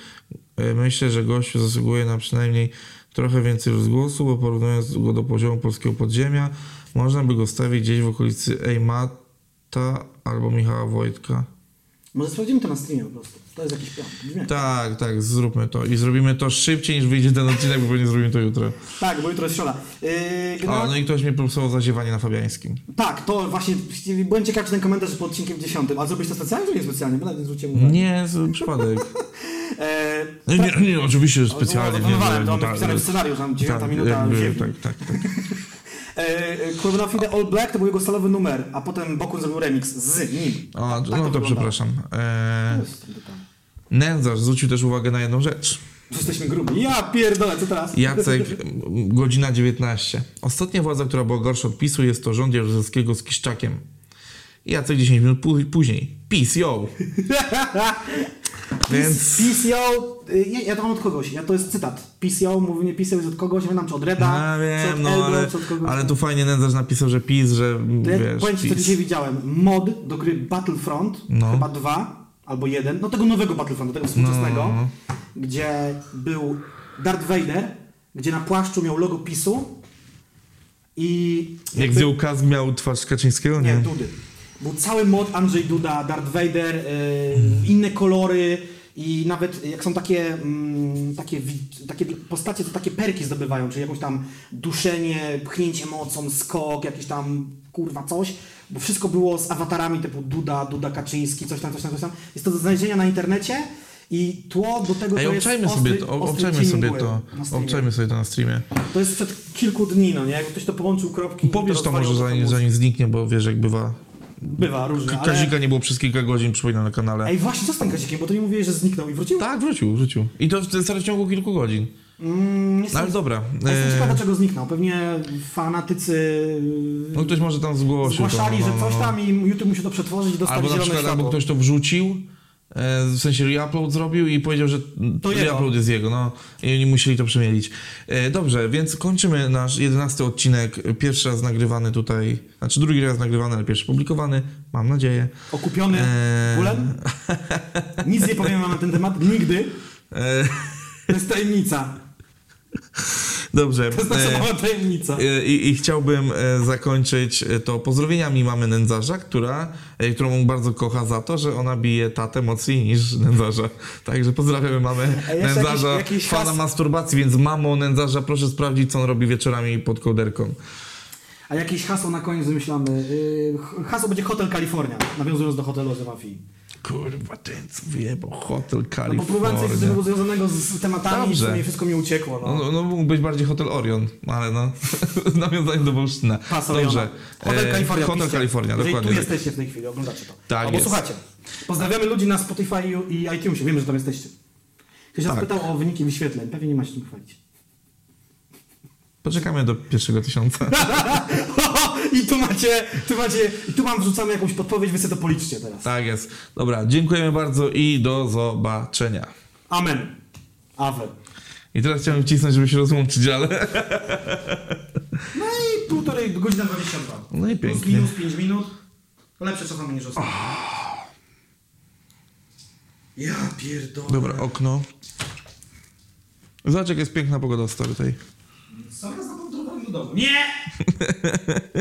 E, Myślę, że gościu zasługuje na przynajmniej trochę więcej rozgłosu, bo porównując go do poziomu polskiego podziemia, można by go stawić gdzieś w okolicy Ejmata albo Michała Wojtka. Może sprawdzimy to na streamie po prostu. To jest jakiś plan. Brzmi Tak, tak, zróbmy to. I zrobimy to szybciej niż wyjdzie ten odcinek, bo pewnie zrobimy to jutro. Tak, bo jutro jest środa. Yy, A, generalnie- no i ktoś mnie próbował zaziewanie na Fabiańskim. Tak, to właśnie byłem ciekaw, czy ten komentarz po odcinkiem 10. A zrobić to specjalnie, czy nie specjalnie? Bo nawet nie zwróciłem uwagi. Nie, przypadek. Eee, (laughs) No, nie, nie, oczywiście, że specjalnie. Nie, no, mamy tak, wpisane w scenariusz, tam 9 tak, minuta jakby, ziemi. tak, tak, tak. Kurwa Fide All Black to był jego solowy numer, a potem Bokun zrobił remix z nim. O, Tak no to wygląda. przepraszam. To E, jest ten detal. Nędzarz zwrócił też uwagę na jedną rzecz. Jesteśmy grubi. Ja pierdolę, co teraz? Jacek, (laughs) godzina 19. Ostatnia władza, która była gorsza od PiSu, jest to rząd Jaruzelskiego z Kiszczakiem. Jacek 10 minut pó- później. PiS, yo! (laughs) Więc... PCO, y, nie, ja to mam od kogoś, ja to jest cytat. PCO, mówienie PCO jest od kogoś, nie wiem, czy od Reda, A, czy wiem, od no Eldo, ale, czy od kogoś. ale tu fajnie Nędzarz napisał, że PiS, że To ja wiesz, powiem ci, co dzisiaj widziałem. Mod do gry Battlefront, No. chyba dwa albo jeden, no tego nowego Battlefrontu, tego współczesnego, No. gdzie był Darth Vader, gdzie na płaszczu miał logo PiSu i... Jak jakby- zdjął kask miał twarz Kaczyńskiego? Nie, Nie. Dudy. Był cały mod Andrzej Duda, Darth Vader, yy, inne kolory i nawet jak są takie, mm, takie, takie postacie, to takie perki zdobywają, czyli jakąś tam duszenie, pchnięcie mocą, skok, jakieś tam kurwa coś, bo wszystko było z awatarami typu Duda, Duda Kaczyński, coś tam, coś tam, coś tam. Jest to do znalezienia na internecie i tło do tego Ej, to jest obczajmy ostry, sobie to, obczajmy sobie to, na streamie. obczajmy sobie to na streamie. To jest sprzed kilku dni, no nie? Jakby ktoś to połączył kropki Powiesz to rozwalił, może to zanim, zanim zniknie, bo wiesz jak bywa. Bywa różnie, K- ale... Kazika nie było przez kilka godzin, przypominam na kanale. Ej, właśnie, co z tym Kazikiem? Bo to nie mówiłeś, że zniknął i wrócił? Tak, wrócił, wrócił. I to w w ciągu kilku godzin. Mm, No jestem, ale dobra. ja jestem E, ciekaw, dlaczego zniknął. Pewnie fanatycy no ktoś może tam zgłosił. zgłaszali, to, no, że no, coś no. tam i YouTube musi to przetworzyć i dostali Albo na przykład światło. albo ktoś to wrzucił, w sensie reupload zrobił i powiedział, że To reupload jest jego, no i oni musieli to przemielić. E, dobrze, więc kończymy nasz jedenasty odcinek, pierwszy raz nagrywany tutaj, znaczy drugi raz nagrywany, ale pierwszy publikowany, mam nadzieję. Okupiony Eee. kulem? (laughs) Nic nie powiem na ten temat, nigdy. E, To jest tajemnica. Dobrze. To jest nasza e, mała tajemnica. e, I, I chciałbym e, zakończyć e, to pozdrowieniami mamy nędzarza, która, e, którą bardzo kocha za to, że ona bije tatę mocniej niż nędzarza. Także pozdrawiamy mamy nędzarza, jakiś- jakiś fana has- masturbacji, więc mamo nędzarza, proszę sprawdzić, co on robi wieczorami pod kołderką. A jakieś hasło na koniec wymyślamy. Ch- hasło będzie Hotel California, nawiązując do hotelu z mafii. Kurwa, ten co wyjebał, Hotel No bo próbowałem coś California. związanego z, z tematami, Dobrze. sumie wszystko mi uciekło. No. No, no mógł być bardziej Hotel Orion, ale no, (laughs) nawiązanie do Wolsztyna. Dobrze. Hotel E, California. Hotel piszcie. California, Jeżeli dokładnie. tu tak. jesteście w tej chwili, oglądacie to. Tak Albo jest. słuchacie. Pozdrawiamy ludzi na Spotify i iTunesie. Wiemy, że tam jesteście. Ktoś Tak. zapytał o wyniki wyświetleń. Pewnie nie ma się czym chwalić. Poczekamy do pierwszego tysiąca. (laughs) Tu macie, tu macie, i tu wam wrzucamy jakąś podpowiedź, wy sobie to policzcie teraz. tak jest. Dobra, dziękujemy bardzo i do zobaczenia. Amen. Awe. I teraz chciałem wcisnąć, żeby się rozłączyć, ale... No i półtorej godzina 22. No i Plus pięknie. minus 5 minut. To lepsze czasami niż ostatnio. Ja pierdolę. Dobra, okno. Zobacz, jak jest piękna pogoda stary tej. Zaraz na do domu. Nie! (laughs)